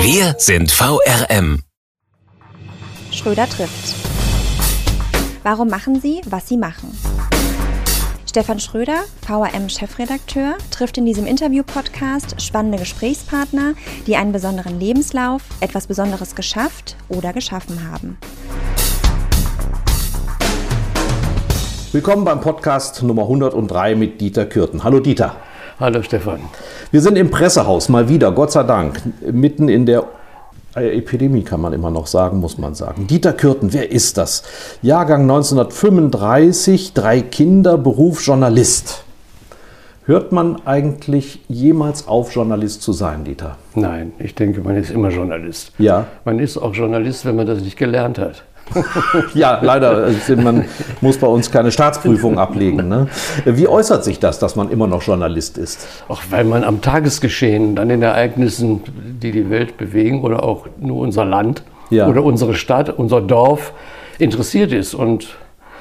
Wir sind VRM. Schröder trifft. Warum machen Sie, was Sie machen? Stefan Schröder, VRM-Chefredakteur, trifft in diesem Interview-Podcast spannende Gesprächspartner, die einen besonderen Lebenslauf, etwas Besonderes geschafft oder geschaffen haben. Willkommen beim Podcast Nummer 103 mit Dieter Kürten. Hallo Dieter. Hallo Stefan. Wir sind im Pressehaus, mal wieder, Gott sei Dank, mitten in der Epidemie kann man immer noch sagen, muss man sagen. Dieter Kürten, wer ist das? Jahrgang 1935, drei Kinder, Beruf Journalist. Hört man eigentlich jemals auf, Journalist zu sein, Dieter? Nein, ich denke, man ist immer Journalist. Ja. Man ist auch Journalist, wenn man das nicht gelernt hat. ja, leider. Also man muss bei uns keine Staatsprüfung ablegen. Ne? Wie äußert sich das, dass man immer noch Journalist ist? Auch weil man am Tagesgeschehen, an den Ereignissen, die die Welt bewegen oder auch nur unser Land ja. oder unsere Stadt, unser Dorf interessiert ist und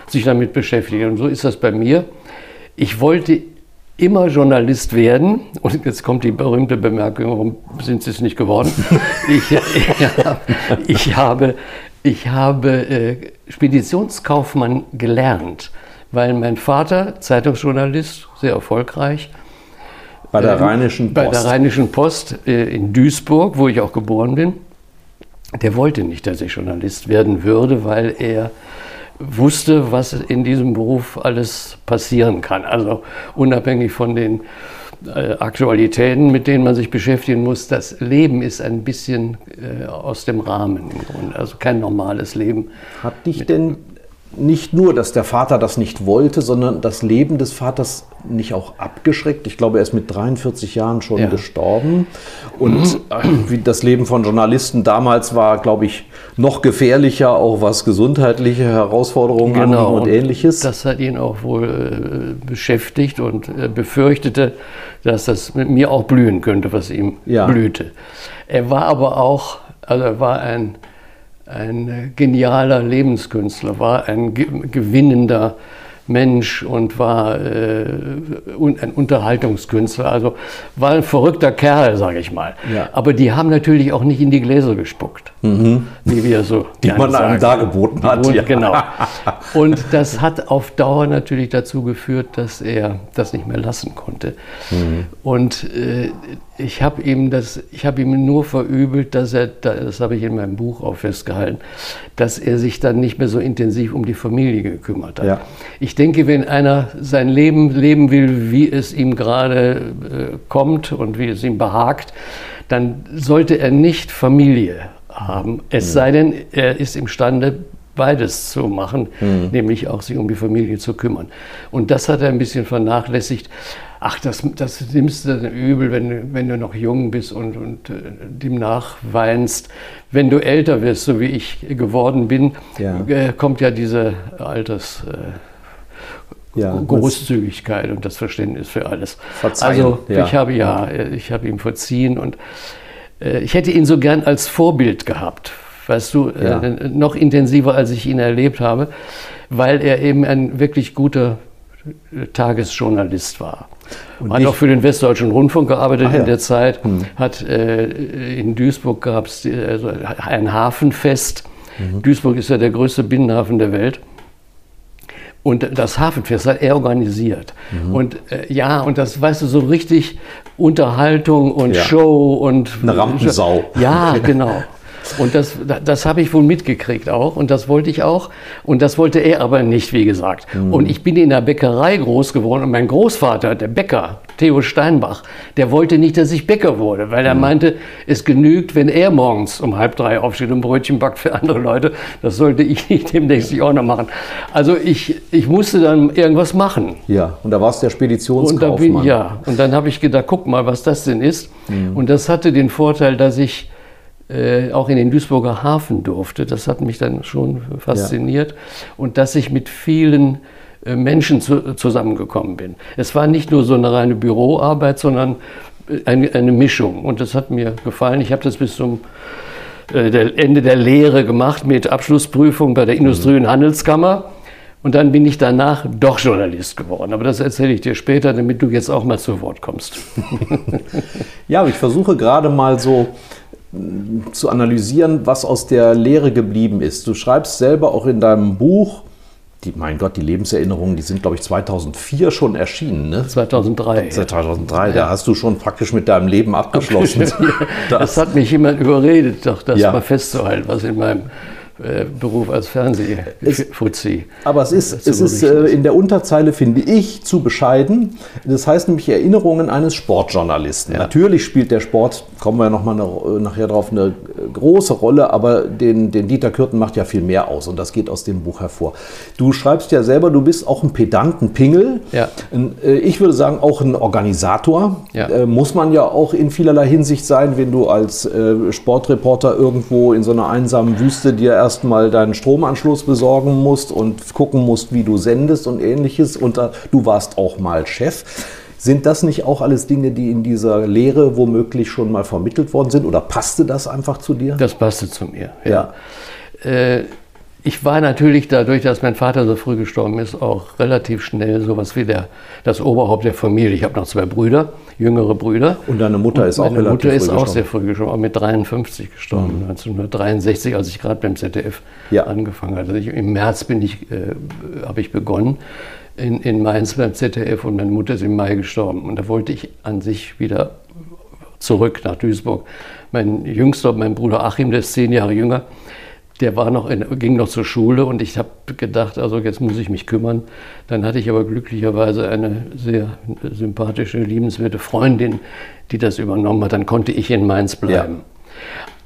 sich damit beschäftigt. Und so ist das bei mir. Ich wollte immer Journalist werden. Und jetzt kommt die berühmte Bemerkung, warum sind Sie es nicht geworden? ich, ich, ich, habe ich habe äh, Speditionskaufmann gelernt, weil mein Vater, Zeitungsjournalist, sehr erfolgreich, bei der ähm, Rheinischen Post, bei der Rheinischen Post in Duisburg, wo ich auch geboren bin, der wollte nicht, dass ich Journalist werden würde, weil er wusste, was in diesem Beruf alles passieren kann. Also unabhängig von den Aktualitäten, mit denen man sich beschäftigen muss. Das Leben ist ein bisschen äh, aus dem Rahmen im Grunde, also kein normales Leben. Hat dich denn nicht nur, dass der Vater das nicht wollte, sondern das Leben des Vaters nicht auch abgeschreckt. Ich glaube, er ist mit 43 Jahren schon ja. gestorben. Und mhm. wie das Leben von Journalisten damals war, glaube ich, noch gefährlicher, auch was gesundheitliche Herausforderungen genau. und ähnliches. Das hat ihn auch wohl äh, beschäftigt und äh, befürchtete, dass das mit mir auch blühen könnte, was ihm ja. blühte. Er war aber auch, also er war ein ein genialer Lebenskünstler, war ein gewinnender Mensch und war äh, ein Unterhaltungskünstler. Also war ein verrückter Kerl, sage ich mal. Ja. Aber die haben natürlich auch nicht in die Gläser gespuckt, mhm. wie wir so. Die man einem dargeboten hat. Und, ja. Genau. Und das hat auf Dauer natürlich dazu geführt, dass er das nicht mehr lassen konnte. Mhm. Und äh, ich habe ihm das, ich habe ihm nur verübelt, dass er, das habe ich in meinem Buch auch festgehalten, dass er sich dann nicht mehr so intensiv um die Familie gekümmert hat. Ja. Ich denke, wenn einer sein Leben leben will, wie es ihm gerade äh, kommt und wie es ihm behagt, dann sollte er nicht Familie haben. Es mhm. sei denn, er ist imstande, beides zu machen, mhm. nämlich auch sich um die Familie zu kümmern. Und das hat er ein bisschen vernachlässigt ach, das, das nimmst du übel, wenn, wenn du noch jung bist und, und äh, demnach weinst. Wenn du älter wirst, so wie ich geworden bin, ja. Äh, kommt ja diese Alters... Äh, ja, Großzügigkeit und das Verständnis für alles. Verzeihen. Also ja. ich habe ja, ich habe ihm verziehen und äh, ich hätte ihn so gern als Vorbild gehabt, weißt du, äh, ja. äh, noch intensiver als ich ihn erlebt habe, weil er eben ein wirklich guter Tagesjournalist war. Und hat auch für den Westdeutschen Rundfunk gearbeitet ja. in der Zeit. Hm. Hat äh, in Duisburg gab es also ein Hafenfest. Mhm. Duisburg ist ja der größte Binnenhafen der Welt. Und das Hafenfest hat er organisiert. Mhm. Und äh, ja, und das, weißt du, so richtig Unterhaltung und ja. Show und. Eine Rampensau. Ja, genau. Und das, das habe ich wohl mitgekriegt auch und das wollte ich auch. Und das wollte er aber nicht, wie gesagt. Mhm. Und ich bin in der Bäckerei groß geworden und mein Großvater, der Bäcker, Theo Steinbach, der wollte nicht, dass ich Bäcker wurde, weil er mhm. meinte, es genügt, wenn er morgens um halb drei aufsteht und Brötchen backt für andere Leute. Das sollte ich nicht demnächst auch noch machen. Also ich, ich musste dann irgendwas machen. Ja, und da war es der Speditionskaufmann. Und bin, ja, und dann habe ich gedacht, guck mal, was das denn ist. Mhm. Und das hatte den Vorteil, dass ich äh, auch in den Duisburger Hafen durfte. Das hat mich dann schon fasziniert. Ja. Und dass ich mit vielen äh, Menschen zu, zusammengekommen bin. Es war nicht nur so eine reine Büroarbeit, sondern äh, eine, eine Mischung. Und das hat mir gefallen. Ich habe das bis zum äh, Ende der Lehre gemacht mit Abschlussprüfung bei der Industrie- und Handelskammer. Und dann bin ich danach doch Journalist geworden. Aber das erzähle ich dir später, damit du jetzt auch mal zu Wort kommst. ja, ich versuche gerade mal so zu analysieren, was aus der Lehre geblieben ist. Du schreibst selber auch in deinem Buch, die, mein Gott, die Lebenserinnerungen, die sind, glaube ich, 2004 schon erschienen. Ne? 2003. 2003, ja. da hast du schon praktisch mit deinem Leben abgeschlossen. das, das hat mich jemand überredet, doch das ja. mal festzuhalten, was in meinem Beruf als Fernsehfuzzi. Aber es ist, es ist äh, in der Unterzeile, finde ich, zu bescheiden. Das heißt nämlich Erinnerungen eines Sportjournalisten. Ja. Natürlich spielt der Sport, kommen wir nochmal nachher drauf, eine große Rolle, aber den, den Dieter Kürten macht ja viel mehr aus und das geht aus dem Buch hervor. Du schreibst ja selber, du bist auch ein Pedant, ein Pingel. Ja. Äh, ich würde sagen, auch ein Organisator. Ja. Muss man ja auch in vielerlei Hinsicht sein, wenn du als Sportreporter irgendwo in so einer einsamen Wüste dir erstmal deinen Stromanschluss besorgen musst und gucken musst, wie du sendest und ähnliches. Und du warst auch mal Chef. Sind das nicht auch alles Dinge, die in dieser Lehre womöglich schon mal vermittelt worden sind? Oder passte das einfach zu dir? Das passte zu mir, ja. ja. Äh, ich war natürlich dadurch, dass mein Vater so früh gestorben ist, auch relativ schnell sowas wie der, das Oberhaupt der Familie. Ich habe noch zwei Brüder, jüngere Brüder. Und deine Mutter und ist auch relativ Mutter ist auch sehr früh gestorben, auch mit 53 gestorben, mhm. 1963, als ich gerade beim ZDF ja. angefangen hatte. Also ich, Im März bin ich, äh, habe ich begonnen in, in Mainz beim ZDF und meine Mutter ist im Mai gestorben. Und da wollte ich an sich wieder zurück nach Duisburg. Mein Jüngster, mein Bruder Achim, der ist zehn Jahre jünger, der war noch in, ging noch zur Schule und ich habe gedacht, also jetzt muss ich mich kümmern. Dann hatte ich aber glücklicherweise eine sehr sympathische, liebenswerte Freundin, die das übernommen hat. Dann konnte ich in Mainz bleiben. Ja.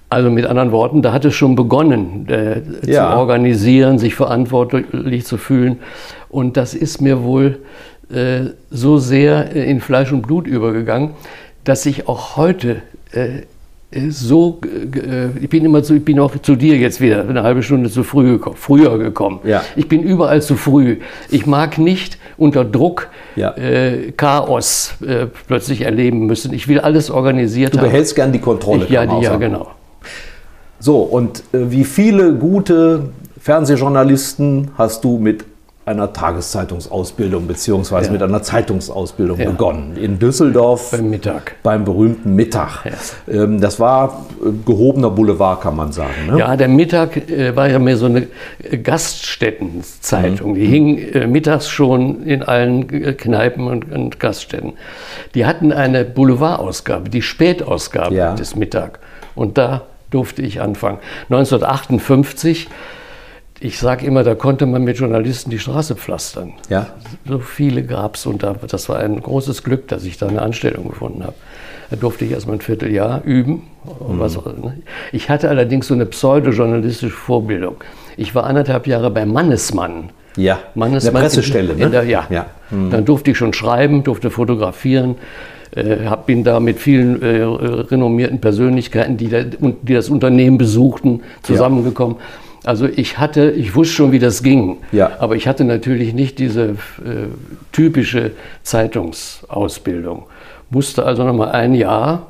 Also mit anderen Worten, da hat es schon begonnen, äh, ja. zu organisieren, sich verantwortlich zu fühlen. Und das ist mir wohl äh, so sehr in Fleisch und Blut übergegangen, dass ich auch heute äh, so, äh, ich bin immer zu, ich bin auch zu dir jetzt wieder eine halbe Stunde zu früh gekommen, früher gekommen. Ja. Ich bin überall zu früh. Ich mag nicht unter Druck ja. äh, Chaos äh, plötzlich erleben müssen. Ich will alles organisiert du haben. Du behältst gern die Kontrolle. Ich, ja, die, ja, genau. So, und äh, wie viele gute Fernsehjournalisten hast du mit einer Tageszeitungsausbildung beziehungsweise ja. mit einer Zeitungsausbildung ja. begonnen. In Düsseldorf. Beim Mittag. Beim berühmten Mittag. Ja. Ähm, das war äh, gehobener Boulevard, kann man sagen. Ne? Ja, der Mittag äh, war ja mehr so eine Gaststättenzeitung. Mhm. Die hing äh, mittags schon in allen Kneipen und, und Gaststätten. Die hatten eine Boulevardausgabe, die Spätausgabe des Mittag. Und da durfte ich anfangen. 1958 ich sage immer, da konnte man mit Journalisten die Straße pflastern. Ja. So viele gab es und das war ein großes Glück, dass ich da eine Anstellung gefunden habe. Da durfte ich erstmal ein Vierteljahr üben. Mhm. Was, ne? Ich hatte allerdings so eine pseudojournalistische Vorbildung. Ich war anderthalb Jahre bei Mannesmann. Ja, Mannesmann der Pressestelle. In, in der, ja, ja. Mhm. dann durfte ich schon schreiben, durfte fotografieren. Äh, bin da mit vielen äh, renommierten Persönlichkeiten, die, da, die, das Unternehmen besuchten, zusammengekommen. Ja. Also ich hatte, ich wusste schon, wie das ging, ja. aber ich hatte natürlich nicht diese äh, typische Zeitungsausbildung. Musste also noch mal ein Jahr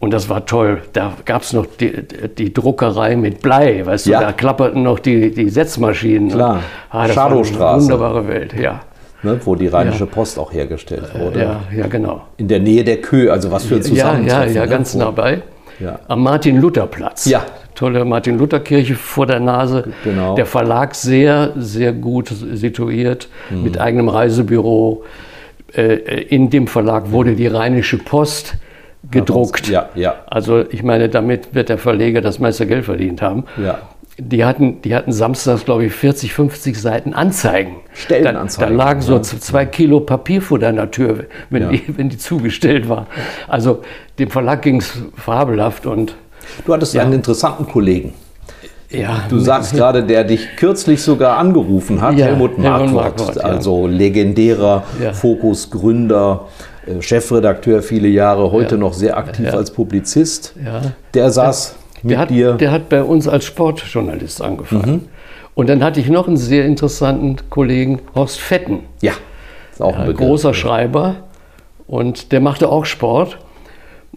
und das war toll. Da gab es noch die, die, Druckerei mit Blei, weißt ja. du, da klapperten noch die, die Setzmaschinen. Klar, ah, das. War eine wunderbare Welt, ja. Ne, wo die Rheinische ja. Post auch hergestellt wurde. Ja, ja, genau. In der Nähe der Kö, also was für ein Zusammentreffen. Ja, ja, ja, ne? ganz nah bei. Ja. Am Martin-Luther-Platz. Ja, tolle Martin-Luther-Kirche vor der Nase. Genau. Der Verlag sehr, sehr gut situiert, mhm. mit eigenem Reisebüro. Äh, in dem Verlag wurde die Rheinische Post gedruckt. Ja, ja. Also ich meine, damit wird der Verleger das meiste Geld verdient haben. Ja. Die hatten, die hatten samstags, glaube ich, 40, 50 Seiten Anzeigen. Stellenanzeigen. Da, da lagen so ja. zwei Kilo Papier vor deiner Tür, wenn, ja. die, wenn die zugestellt war. Also dem Verlag ging es fabelhaft und Du hattest ja. einen interessanten Kollegen. Ja, du sagst gerade, der dich kürzlich sogar angerufen hat, ja, Helmut Marquardt, also legendärer ja. Fokus-Gründer, äh, Chefredakteur viele Jahre, heute Ja. noch sehr aktiv Ja. als Publizist. Ja. Der saß mit Der hat, dir. der hat bei uns als Sportjournalist angefangen. Mhm. Und dann hatte ich noch einen sehr interessanten Kollegen, Horst Fetten. ja, ist auch ein Ein großer Schreiber und der machte auch Sport.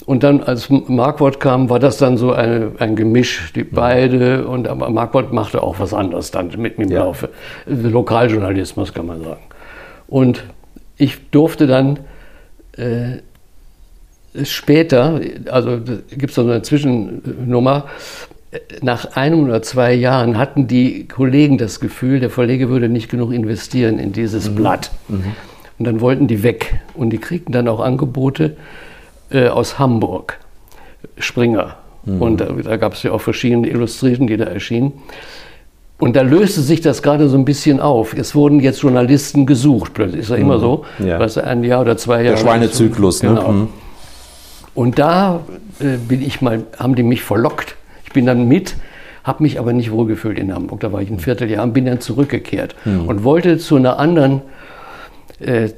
Und dann, als Marquardt kam, war das dann so eine, ein Gemisch, Mhm. die beide. Und aber Marquardt machte auch was anderes dann mit im Ja. Laufe. Lokaljournalismus kann man sagen. Und ich durfte dann äh, später, also gibt es so eine Zwischennummer, nach einem oder zwei Jahren hatten die Kollegen das Gefühl, der Verleger würde nicht genug investieren in dieses Blatt. Und dann wollten die weg. Und die kriegten dann auch Angebote äh, aus Hamburg, Springer. Und da, da gab es ja auch verschiedene Illustrierten, die da erschienen. Und da löste sich das gerade so ein bisschen auf. Es wurden jetzt Journalisten gesucht. Plötzlich ist ja immer so. Ja. Du, ein Jahr oder zwei Jahre. Der Schweinezyklus, ne? Genau. Mhm. Und da äh, bin ich mal, haben die mich verlockt. Ich bin dann mit, habe mich aber nicht wohlgefühlt in Hamburg. Da war ich ein Vierteljahr und bin dann zurückgekehrt und wollte zu einer anderen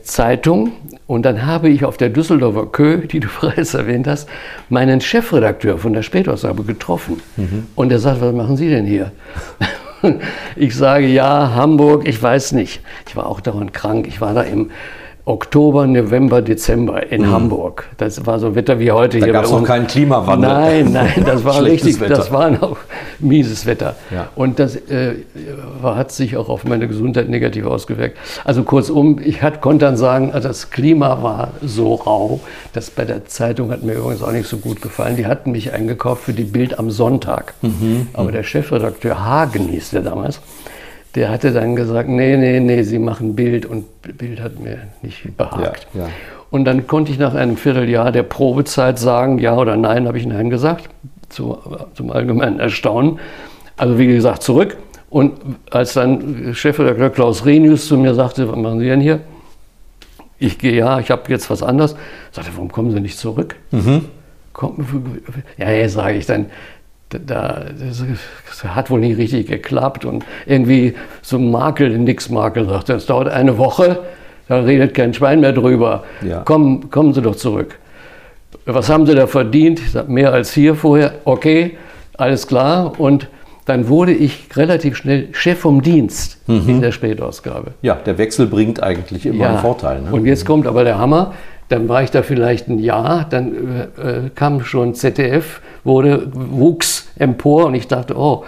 Zeitung. Und dann habe ich auf der Düsseldorfer Kö, die du bereits erwähnt hast, meinen Chefredakteur von der Spätausgabe getroffen. Und er sagt, was machen Sie denn hier? Ich sage, ja, Hamburg, ich weiß nicht. Ich war auch dauernd krank. Ich war da im Oktober, November, Dezember in Hamburg. Das war so Wetter wie heute Mhm. Da hier. gab's bei noch uns. keinen Klimawandel. Nein, nein, das war richtig, Wetter. das war noch mieses Wetter. Ja. Und das äh, hat sich auch auf meine Gesundheit negativ ausgewirkt. Also kurzum, ich hat, konnte dann sagen, also das Klima war so rau. Das bei der Zeitung hat mir übrigens auch nicht so gut gefallen. Die hatten mich eingekauft für die Bild am Sonntag. Mhm, Aber der Chefredakteur Hagen hieß der damals. Der hatte dann gesagt, nee, nee, nee, Sie machen Bild und Bild hat mir nicht behagt. Ja, ja. Und dann konnte ich nach einem Vierteljahr der Probezeit sagen, ja oder nein, habe ich nein gesagt, zu, zum allgemeinen Erstaunen. Also wie gesagt, zurück. Und als dann Chefredakteur Klaus Renius zu mir sagte, was machen Sie denn hier? Ich gehe, ja, ich habe jetzt was anderes. Sagte, warum kommen Sie nicht zurück? Komm, ja, ja, sage ich dann, da, das, hat wohl nicht richtig geklappt und irgendwie so ein Makel, nix Makel, sagt er, es dauert eine Woche, da redet kein Schwein mehr drüber. Ja. Komm, kommen Sie doch zurück. Was haben Sie da verdient? Mehr als hier vorher. Okay, alles klar. Und dann wurde ich relativ schnell Chef vom Dienst in der Spätausgabe. Ja, der Wechsel bringt eigentlich immer einen Vorteil. Ne? Und jetzt kommt aber der Hammer. Dann war ich da vielleicht ein Jahr, dann äh, äh, kam schon ZDF, wurde, wuchs empor und ich dachte, oh,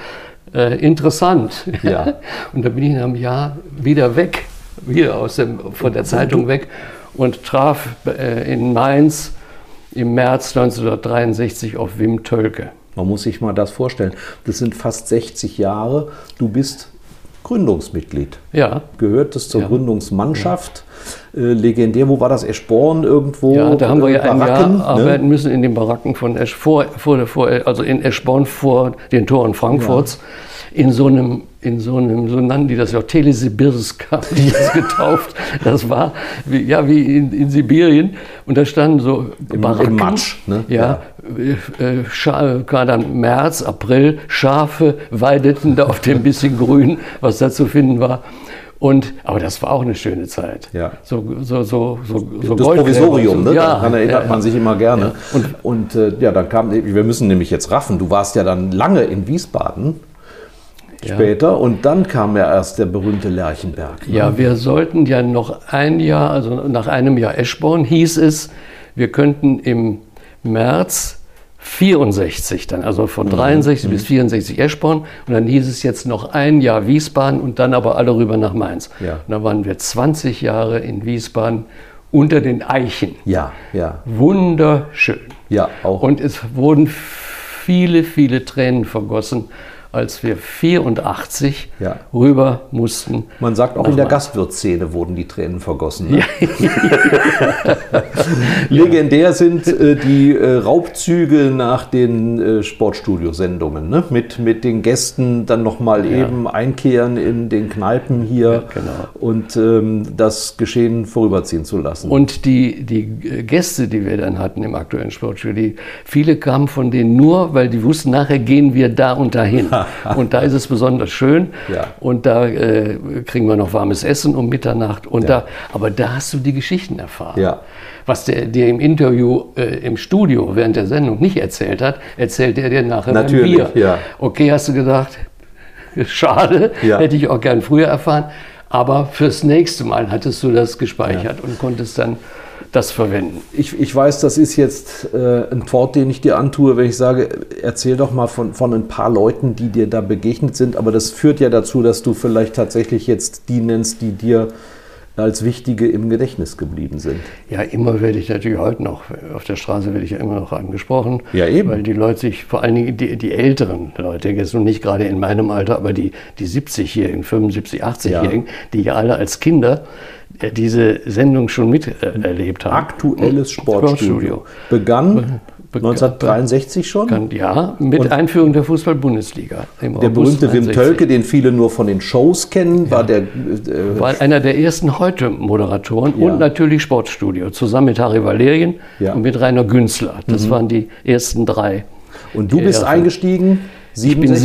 äh, interessant. Ja. Und dann bin ich nach einem Jahr wieder weg, wieder aus dem, von der Zeitung weg und traf äh, in Mainz im März 1963 auf Wim Tölke. Man muss sich mal das vorstellen. Das sind fast 60 Jahre. Du bist Gründungsmitglied. Ja, Gehörtest zur Ja. Gründungsmannschaft. Äh, legendär, wo war das? Eschborn irgendwo? Ja, da haben wir ja Äh, ein Baracken, Jahr arbeiten müssen in den Baracken von Esch, vor, vor, vor, also in Eschborn vor den Toren Frankfurts. In so einem, in so einem, so nannten die das ja auch Telesibirsk, haben die das getauft. Das war wie, ja, wie in, in Sibirien. Und da standen so Im- Baracken. Matsch, ne? Ja, äh, äh, war dann März, April, Schafe weideten da auf dem bisschen Grün, was da zu finden war. Und, aber das war auch eine schöne Zeit. Ja. So, so, so, so, so das Provisorium, so- ne? Ja, daran erinnert ja, man sich immer gerne. Ja. Und, äh, ja, dann kam, wir müssen nämlich jetzt raffen, du warst ja dann lange in Wiesbaden Ja. später und dann kam ja erst der berühmte Lerchenberg. Ne? Ja, wir sollten ja noch ein Jahr, also nach einem Jahr Eschborn hieß es, wir könnten im März 64 dann, also von 63 bis 64 Eschborn und dann hieß es jetzt noch ein Jahr Wiesbaden und dann aber alle rüber nach Mainz. Ja. Und dann waren wir 20 Jahre in Wiesbaden unter den Eichen. Ja, ja, Wunderschön. ja, auch. Und es wurden viele, viele Tränen vergossen, als wir 84 Ja. rüber mussten. Man sagt auch in der Mainz. Gastwirtsszene wurden die Tränen vergossen. Ne? Legendär sind äh, die äh, Raubzüge nach den äh, Sportstudiosendungen, ne? mit, mit den Gästen dann nochmal eben einkehren in den Kneipen hier genau. und ähm, das Geschehen vorüberziehen zu lassen. Und die, die Gäste, die wir dann hatten im aktuellen Sportstudio, die, viele kamen von denen nur, weil die wussten, nachher gehen wir da und dahin. und da ist es besonders schön. Ja. Und da äh, kriegen wir noch warmes Essen um Mitternacht. Und Ja. da, aber da hast du die Geschichten erfahren. Ja. Was der dir im Interview äh, im Studio während der Sendung nicht erzählt hat, erzählt er dir nachher Natürlich, beim Bier. ja. Okay, hast du gedacht, schade, hätte ich auch gern früher erfahren. Aber fürs nächste Mal hattest du das gespeichert und konntest dann das verwenden. Ich, ich weiß, das ist jetzt äh, ein Wort, den ich dir antue, wenn ich sage, erzähl doch mal von, von ein paar Leuten, die dir da begegnet sind. Aber das führt ja dazu, dass du vielleicht tatsächlich jetzt die nennst, die dir als wichtige im Gedächtnis geblieben sind. Ja, immer werde ich natürlich heute noch, auf der Straße werde ich ja immer noch angesprochen. Ja, eben. Weil die Leute sich, vor allen Dingen die, die älteren Leute, jetzt nun nicht gerade in meinem Alter, aber die, die 70-Jährigen, 75-, 80-Jährigen, die ja alle als Kinder äh, diese Sendung schon miterlebt haben. Aktuelles Sportstudio. Begann Be- 1963 schon. Kann, ja, mit Und- Einführung der Fußball-Bundesliga. Der August berühmte Wim 63. Tölke, den viele nur von den Shows kennen, war der. Äh, war einer der ersten Heute-Moderatoren Ja. und natürlich Sportstudio, zusammen mit Harry Valerien Ja. Mhm. und mit Rainer Günzler. Das waren die ersten drei. und du bist eingestiegen, Ich bin 67,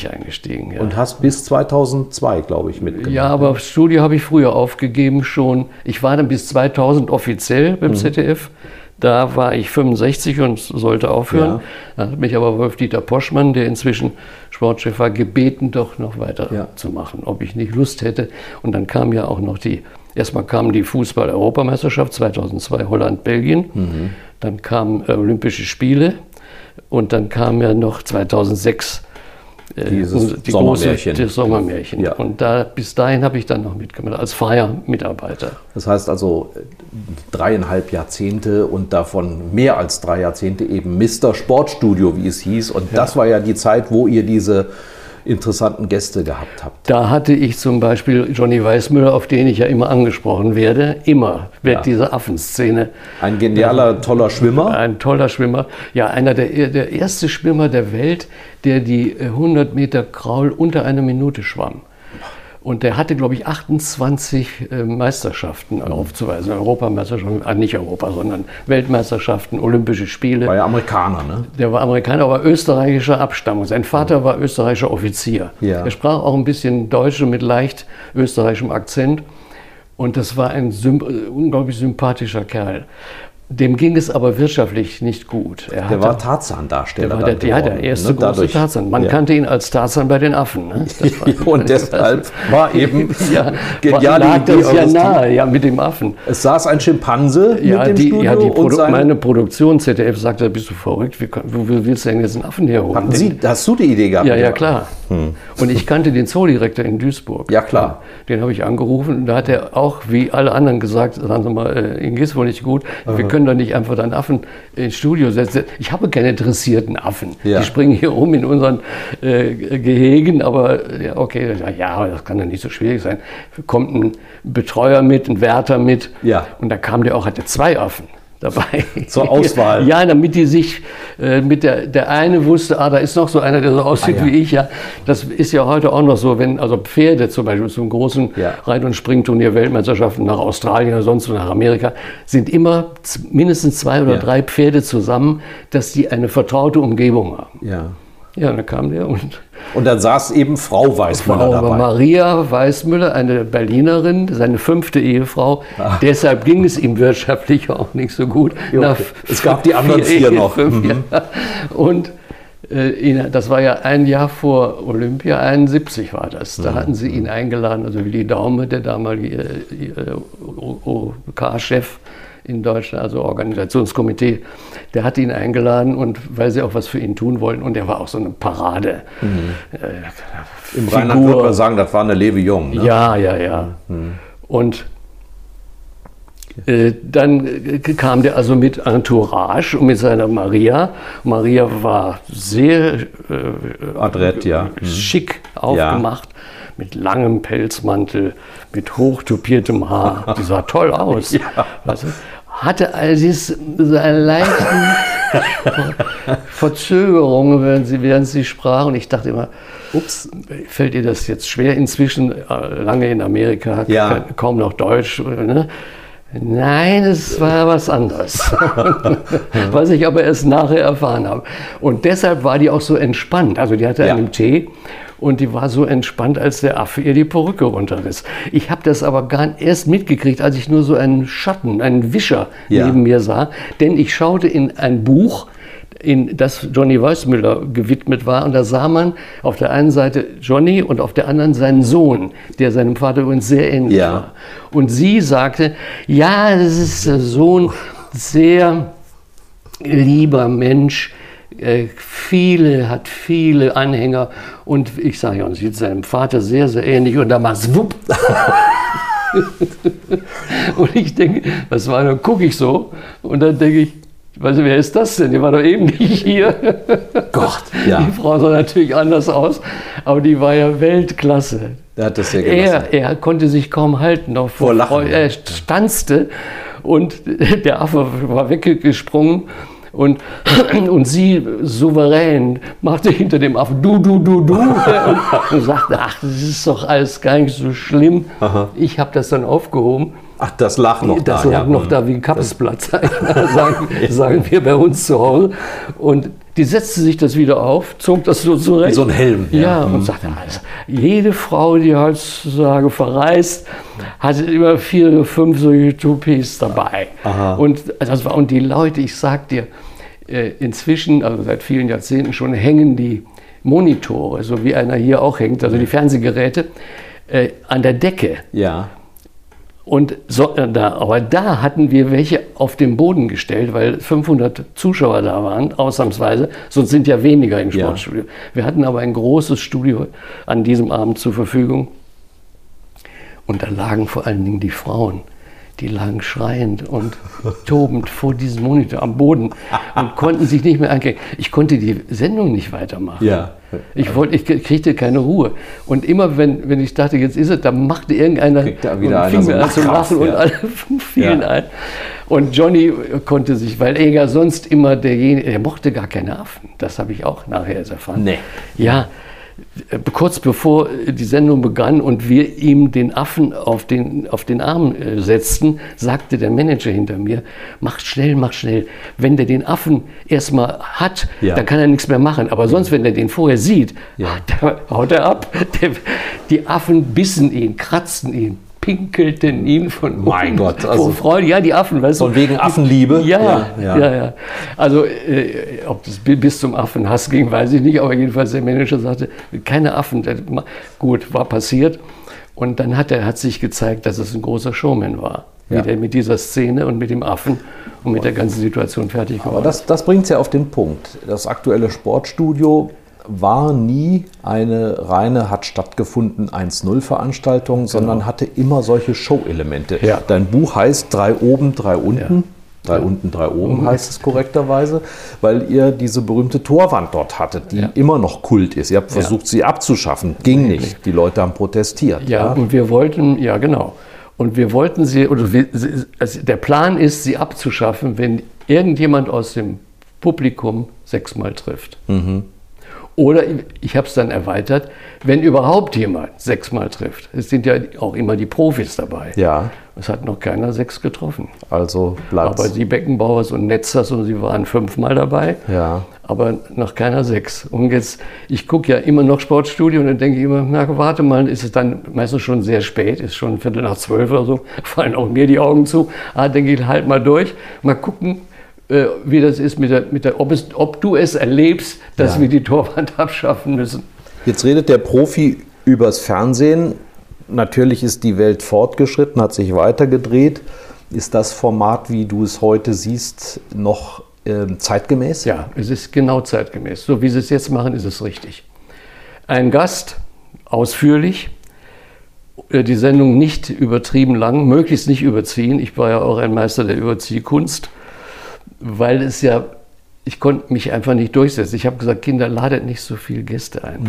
67 eingestiegen. Ja. und hast bis 2002, glaube ich, mitgemacht. Ja, aber Studio habe ich früher aufgegeben schon. Ich war dann bis 2000 offiziell Mhm. beim ZDF. Da war ich 65 und sollte aufhören. Da hat mich aber Wolf-Dieter Poschmann, der inzwischen Sportchef war, gebeten, doch noch weiter Ja. zu machen, ob ich nicht Lust hätte. Und dann kam ja auch noch die, erstmal kam die Fußball-Europameisterschaft 2002 Holland-Belgien. Mhm. Dann kamen Olympische Spiele und dann kam ja noch 2006 äh, Dieses unser- die Sommermärchen. Große, das Sommermärchen. Ja. Und da, bis dahin habe ich dann noch mitgemacht, als freier Mitarbeiter. Das heißt also äh, dreieinhalb Jahrzehnte und davon mehr als drei Jahrzehnte eben Mr. Sportstudio, wie es hieß. Und das war ja die Zeit, wo ihr diese interessanten Gäste gehabt habt. Da hatte ich zum Beispiel Johnny Weissmüller, auf den ich ja immer angesprochen werde, immer, wird Ja. diese Affenszene. Ein genialer, toller Schwimmer. Ein toller Schwimmer. Ja, einer der, der erste Schwimmer der Welt, der die äh, 100 Meter Kraul unter einer Minute schwamm. Und der hatte, glaube ich, 28 äh, Meisterschaften aufzuweisen. Europameisterschaften, äh, nicht Europa, sondern Weltmeisterschaften, Olympische Spiele. War ja Amerikaner, ne? Der war Amerikaner, aber österreichischer Abstammung. Sein Vater war österreichischer Offizier. Ja. Er sprach auch ein bisschen Deutsch mit leicht österreichischem Akzent. Und das war ein symp äh, unglaublich sympathischer Kerl. Dem ging es aber wirtschaftlich nicht gut. Er Der hatte- war Tarzan-Darsteller. der war der, ja, der erste ne? große Dadurch- Tarzan. Man ja. kannte ihn als Tarzan bei den Affen. Ne? Und deshalb war eben ja, geniale lag Idee das ja nahe, ja, mit dem Affen. Es saß ein Schimpanse Ja, mit dem die, Studio ja, die und Produ meine Produktion ZDF sagte, bist du verrückt? Wie, wo willst du denn jetzt einen Affen herholen? Hatten Sie, hast du die Idee gehabt? Ja, ja, klar. Und ich kannte den Zoodirektor in Duisburg. Ja, klar. Den habe ich angerufen und da hat er auch, wie alle anderen gesagt, sagen Sie mal, äh, Ihnen geht's wohl nicht gut. Wir können doch nicht einfach deinen Affen ins Studio setzen. Ich habe keine dressierten Affen. Ja. Die springen hier rum in unseren äh, Gehegen, aber ja, okay, ja, das kann doch nicht so schwierig sein. Kommt ein Betreuer mit, ein Wärter mit. Ja. Und da kam der auch, hatte zwei Affen dabei. Zur Auswahl. Ja, damit die sich äh, mit der, der eine wusste, ah, da ist noch so einer, der so aussieht Ah, ja. wie ich. Ja, das ist ja heute auch noch so, wenn also Pferde zum Beispiel zum großen Ja. Reit- und Springturnier Weltmeisterschaften nach Australien oder sonst wo nach Amerika sind immer mindestens zwei oder Ja. drei Pferde zusammen, dass die eine vertraute Umgebung haben. Ja. Ja, dann kam der und Und dann saß eben Frau Weißmüller Frau dabei. Maria Weißmüller, eine Berlinerin, seine fünfte Ehefrau. Ah. Deshalb ging es ihm wirtschaftlich auch nicht so gut. Okay. Es gab die anderen vier Ehen, noch. Mhm. Und äh, das war ja ein Jahr vor Olympia, 71 war das. Mhm. Da hatten sie ihn eingeladen, also Willi Daume, der damalige äh, OK-Chef in Deutschland, also Organisationskomitee, der hat ihn eingeladen und weil sie auch was für ihn tun wollten und er war auch so eine Parade. Äh, Im Rheinland würde man sagen, das war eine Levi Jung. Ne? Ja, ja, ja. Und äh, dann äh, kam der also mit Entourage und mit seiner Maria. Maria war sehr äh, Adrett, ja. schick aufgemacht, mit langem Pelzmantel, mit hochtupiertem Haar. Die sah toll aus. Weißt du? Hatte all dies, so eine leichten Verzögerungen, während sie, während sie sprach. Und ich dachte immer, ups, fällt ihr das jetzt schwer inzwischen, äh, lange in Amerika, Ja. ka- kaum noch Deutsch. Ne? Nein, es war was anderes. was ich aber erst nachher erfahren habe. Und deshalb war die auch so entspannt. Also die hatte Ja. einen Tee und die war so entspannt, als der Affe ihr die Perücke runterriss. Ich habe das aber gar nicht erst mitgekriegt, als ich nur so einen Schatten, einen Wischer Ja. neben mir sah. Denn ich schaute in ein Buch, in das Johnny Weissmüller gewidmet war. Und da sah man auf der einen Seite Johnny und auf der anderen seinen Sohn, der seinem Vater übrigens sehr ähnlich Ja. war. Und sie sagte, ja, das ist der Sohn, sehr lieber Mensch, viele, hat viele Anhänger. Und ich sage ja, und sieht seinem Vater sehr, sehr ähnlich. Und da macht's wupp. und ich denke, was war, dann gucke ich so und dann denke ich, weißt du, wer ist das denn? Die war doch eben nicht hier. Gott, ja. Die Frau sah natürlich anders aus, aber die war ja Weltklasse. Er hat das gelassen. Er, er konnte sich kaum halten noch Vor Lachen. Freude. Er stanzte und der Affe war weggesprungen. Und, und sie souverän machte hinter dem Affen du, du, du, du und sagte, ach, das ist doch alles gar nicht so schlimm. Ich habe das dann aufgehoben. Ach, das lag noch das da. lag ja. noch da wie ein Kappesblatt, sagen, sagen wir bei uns zu Hause. Und die setzte sich das wieder auf, zog das so zurecht. Wie so ein Helm, ja. Ja, und sagte, also, jede Frau, die heutzutage verreist, hatte immer vier fünf solche Toupees dabei. Und, das war, und die Leute, ich sag dir, inzwischen, also seit vielen Jahrzehnten schon, hängen die Monitore, so wie einer hier auch hängt, also die Fernsehgeräte, äh, an der Decke. Ja. Und so, äh, da, aber da hatten wir welche auf den Boden gestellt, weil 500 Zuschauer da waren, ausnahmsweise. Sonst sind ja weniger im Ja. Sportstudio. Wir hatten aber ein großes Studio an diesem Abend zur Verfügung. Und da lagen vor allen Dingen die Frauen. Die lagen schreiend und tobend vor diesem Monitor am Boden und konnten sich nicht mehr ankriegen. Ich konnte die Sendung nicht weitermachen. Ja. Ich, wollte, ich kriegte keine Ruhe. Und immer, wenn, wenn ich dachte, jetzt ist es, dann machte irgendeiner Kriegt da wieder und fing so mir an zu lachen und ja. alle fielen Ja. ein. Und Johnny konnte sich, weil er ja sonst immer derjenige, er mochte gar keine Affen. Das habe ich auch nachher erfahren. Nee. Ja, äh, kurz bevor die Sendung begann und wir ihm den Affen auf den, auf den Arm äh, setzten, sagte der Manager hinter mir, mach schnell, mach schnell. Wenn der den Affen erstmal hat, Ja. dann kann er nichts mehr machen. Aber sonst, wenn er den vorher sieht, Ja. da haut er ab. Die Affen bissen ihn, kratzten ihn, pinkelten ihn von Mein oben. Gott, also- Freude, ja, die Affen, weißt Von du. wegen Affenliebe? Ja, Ja, ja, ja. Also, äh, ob das bi- bis zum Affenhass ging, weiß ich nicht, aber jedenfalls der Manager sagte, keine Affen. Gut, war passiert. Und dann hat er hat sich gezeigt, dass es ein großer Showman war. Wie Ja. der mit dieser Szene und mit dem Affen und mit der ganzen Situation fertig Aber geworden das, das bringt es ja auf den Punkt. Das aktuelle Sportstudio war nie eine reine, hat stattgefunden 1-0-Veranstaltung, sondern hatte immer solche Show-Elemente. Ja. Dein Buch heißt Drei oben, drei unten. Drei unten, drei oben heißt es korrekterweise, weil ihr diese berühmte Torwand dort hattet, die Ja. immer noch Kult ist. Ihr habt versucht, sie abzuschaffen. Ging nicht. Die Leute haben protestiert. Ja, und wir wollten, ja genau. Und wir wollten sie, oder wir, also der Plan ist, sie abzuschaffen, wenn irgendjemand aus dem Publikum sechsmal trifft. Oder ich habe es dann erweitert, wenn überhaupt jemand sechsmal trifft. Es sind ja auch immer die Profis dabei. Ja, Es hat noch keiner sechs getroffen. also bleibt Aber die Beckenbauers und Netzers und sie waren fünfmal dabei. Ja. Aber noch keiner sechs. Und jetzt, ich gucke ja immer noch Sportstudio und dann denke ich immer, na warte mal, ist es dann meistens schon sehr spät, ist schon Viertel nach zwölf oder so, fallen auch mir die Augen zu. Ah, denke ich, halt mal durch, mal gucken, äh, wie das ist mit der, mit der ob, es, ob du es erlebst, dass Ja. wir die Torwand abschaffen müssen. Jetzt redet der Profi übers Fernsehen. Natürlich ist die Welt fortgeschritten, hat sich weitergedreht. Ist das Format, wie du es heute siehst, noch ähm, zeitgemäß? Ja, es ist genau zeitgemäß. So wie sie es jetzt machen, ist es richtig. Ein Gast, ausführlich, äh, die Sendung nicht übertrieben lang, möglichst nicht überziehen. Ich war ja auch ein Meister der Überziehkunst, weil es ja, ich konnte mich einfach nicht durchsetzen. Ich habe gesagt, Kinder, ladet nicht so viele Gäste ein.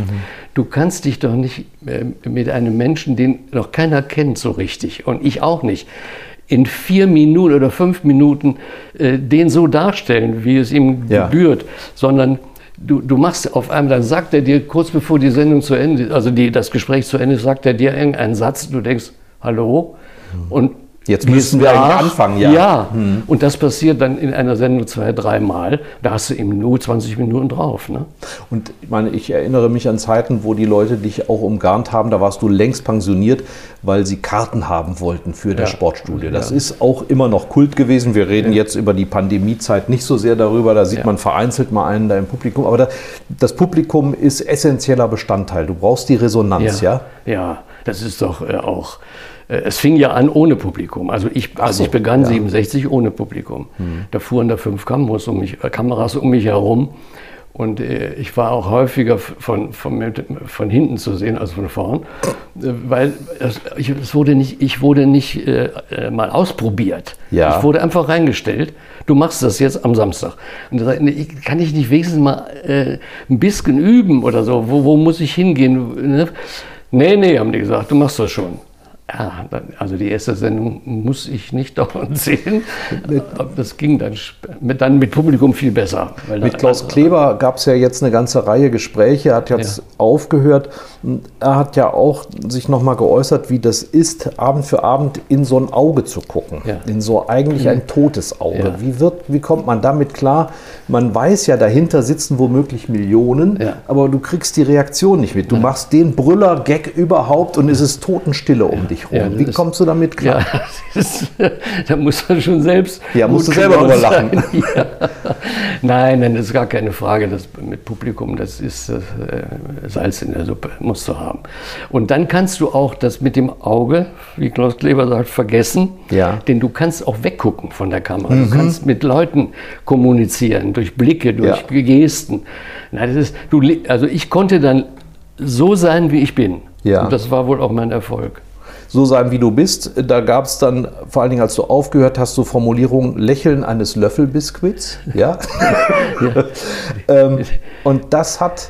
Du kannst dich doch nicht äh, mit einem Menschen, den noch keiner kennt so richtig und ich auch nicht, in vier Minuten oder fünf Minuten äh, den so darstellen, wie es ihm Ja. gebührt, sondern du, du machst auf einmal, dann sagt er dir kurz bevor die Sendung zu Ende, also die, das Gespräch zu Ende ist, sagt er dir irgendeinen Satz, du denkst, hallo? Und Jetzt müssen wir eigentlich anfangen, ja. Ja, hm. und das passiert dann in einer Sendung zwei, dreimal. Da hast du eben nur 20 Minuten drauf. Ne? Und ich meine, ich erinnere mich an Zeiten, wo die Leute dich auch umgarnt haben. Da warst du längst pensioniert, weil sie Karten haben wollten für das Sportstudio. Das ja. ist auch immer noch Kult gewesen. Wir reden ja. jetzt über die Pandemiezeit nicht so sehr darüber. Da sieht man vereinzelt mal einen da im Publikum. Aber da, das Publikum ist essentieller Bestandteil. Du brauchst die Resonanz, ja? Ja, das ist doch äh, auch es fing ja an ohne Publikum. Also ich, so, also ich begann ja. 67 ohne Publikum. Hm. Da fuhren da fünf Kameras um mich, äh, Kameras um mich herum. Und äh, ich war auch häufiger von, von, von, hinten zu sehen als von vorn, äh, weil es, ich, es wurde nicht, ich wurde nicht äh, äh, mal ausprobiert. Ja. Ich wurde einfach reingestellt. Du machst das jetzt am Samstag. Und da sagte, kann ich nicht wenigstens mal ein bisschen üben oder so? Wo, wo muss ich hingehen? Ne? Nee, nee, haben die gesagt, du machst das schon. Ja, also die erste Sendung muss ich nicht dauernd sehen. Das ging dann, mit, dann mit Publikum viel besser. mit Klaus Kleber gab es ja jetzt eine ganze Reihe Gespräche, er hat jetzt ja. aufgehört. Er hat ja auch sich nochmal geäußert, wie das ist, Abend für Abend in so ein Auge zu gucken. Ja. In so eigentlich mhm. ein totes Auge. Ja. Wie, wird, wie kommt man damit klar? Man weiß ja, dahinter sitzen womöglich Millionen, aber du kriegst die Reaktion nicht mit. Du machst den Brüller-Gag überhaupt und es ist Totenstille um dich dich rum. Ja, Wie kommst du damit klar? Ja, ist, da muss man schon selbst. Ja, musst du selber drüber lachen. Ja. Nein, nein, das ist gar keine Frage. Das mit Publikum, das ist äh, Salz in der Suppe, musst du haben. Und dann kannst du auch das mit dem Auge, wie Klaus Kleber sagt, vergessen. Ja. Denn du kannst auch weggucken von der Kamera. Mhm. Du kannst mit Leuten kommunizieren, durch Blicke, durch ja. Gesten. Nein, das ist, du, also ich konnte dann so sein, wie ich bin. Ja. Und das war wohl auch mein Erfolg so sein, wie du bist. Da gab es dann, vor allen Dingen als du aufgehört hast, so Formulierungen, Lächeln eines Löffelbiskuits. Ja? ja. ähm, und das hat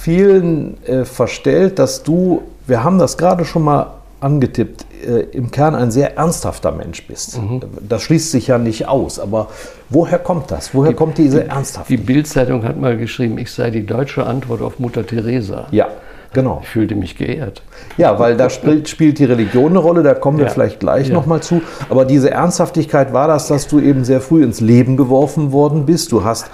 vielen äh, verstellt, dass du, wir haben das gerade schon mal angetippt, äh, im Kern ein sehr ernsthafter Mensch bist. Mhm. Das schließt sich ja nicht aus, aber woher kommt das? Woher die, kommt diese Ernsthaftigkeit? Die Bildzeitung hat mal geschrieben, ich sei die deutsche Antwort auf Mutter Teresa. Ja. Genau. Ich fühlte mich geehrt. Ja, weil da spielt, spielt die Religion eine Rolle, da kommen wir ja. vielleicht gleich ja. nochmal zu. Aber diese Ernsthaftigkeit war das, dass du eben sehr früh ins Leben geworfen worden bist. Du hast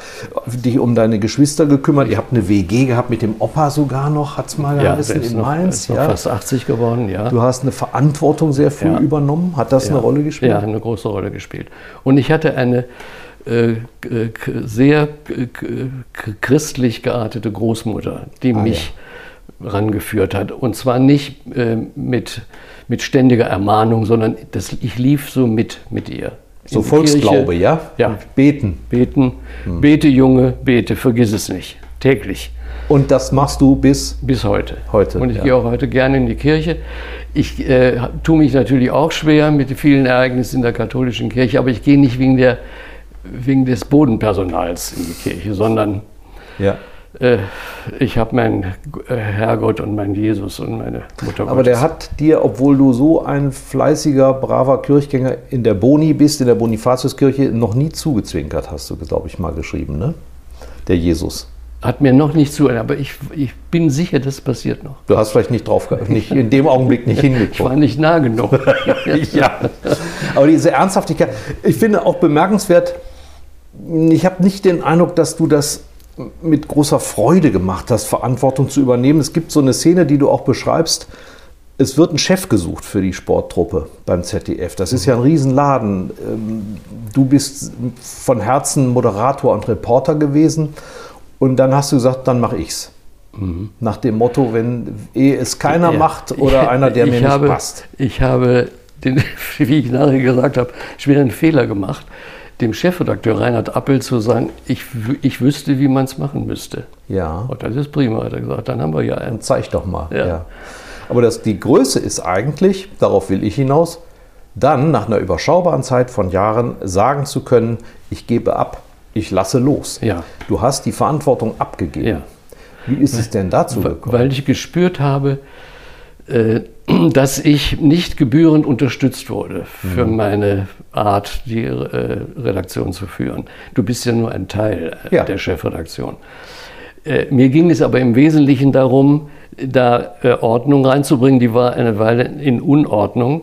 dich um deine Geschwister gekümmert. Ihr habt eine WG gehabt mit dem Opa sogar noch, hat es mal ja, geheißen, in noch, Mainz. Ja. fast 80 geworden, ja. Du hast eine Verantwortung sehr früh übernommen. Hat das eine Rolle gespielt? Ja, eine große Rolle gespielt. Und ich hatte eine äh, sehr christlich geartete Großmutter, die ah, mich rangeführt hat. Und zwar nicht äh, mit, mit ständiger Ermahnung, sondern das, ich lief so mit mit ihr. So Volksglaube, Kirche. ja? Ja. Beten. Beten. Hm. Bete, Junge, bete, vergiss es nicht. Täglich. Und das machst du bis? Bis heute. Heute. Und ich ja. gehe auch heute gerne in die Kirche. Ich äh, tue mich natürlich auch schwer mit vielen Ereignissen in der katholischen Kirche, aber ich gehe nicht wegen, der, wegen des Bodenpersonals in die Kirche, sondern ja. Äh, ich habe meinen äh, Herrgott und meinen Jesus und meine Mutter. Aber der hat dir, obwohl du so ein fleißiger, braver Kirchgänger in der Boni bist, in der Bonifatiuskirche, noch nie zugezwinkert, hast du, glaube ich, mal geschrieben, ne? Der Jesus. Hat mir noch nicht zu, aber ich, ich bin sicher, das passiert noch. Du hast vielleicht nicht drauf, nicht in dem Augenblick nicht hingeguckt. Ich war nicht nah genug. ja. Aber diese Ernsthaftigkeit, ich finde auch bemerkenswert, ich habe nicht den Eindruck, dass du das mit großer Freude gemacht hast, Verantwortung zu übernehmen. Es gibt so eine Szene, die du auch beschreibst. Es wird ein Chef gesucht für die Sporttruppe beim ZDF. Das ist ja ein Riesenladen. Ähm, du bist von Herzen Moderator und Reporter gewesen. Und dann hast du gesagt, dann mache ich's. Mhm. Nach dem Motto, wenn eh es keiner ja, macht oder ich, einer, der mir habe, nicht passt. Ich habe, den, wie ich nachher gesagt habe, schweren Fehler gemacht dem Chefredakteur Reinhard Appel zu sagen, ich, ich wüsste, wie man es machen müsste. Ja. Und das ist prima, hat er gesagt. Dann haben wir ja einen. Zeig doch mal. Ja. ja. Aber das, die Größe ist eigentlich, darauf will ich hinaus, dann nach einer überschaubaren Zeit von Jahren sagen zu können, ich gebe ab, ich lasse los. Ja. Du hast die Verantwortung abgegeben. Ja. Wie ist es denn dazu gekommen? Weil ich gespürt habe, dass ich nicht gebührend unterstützt wurde für mhm. meine Art, die äh, Redaktion zu führen. Du bist ja nur ein Teil äh, ja. der Chefredaktion. Mir ging es aber im Wesentlichen darum, da Ordnung reinzubringen. Die war eine Weile in Unordnung.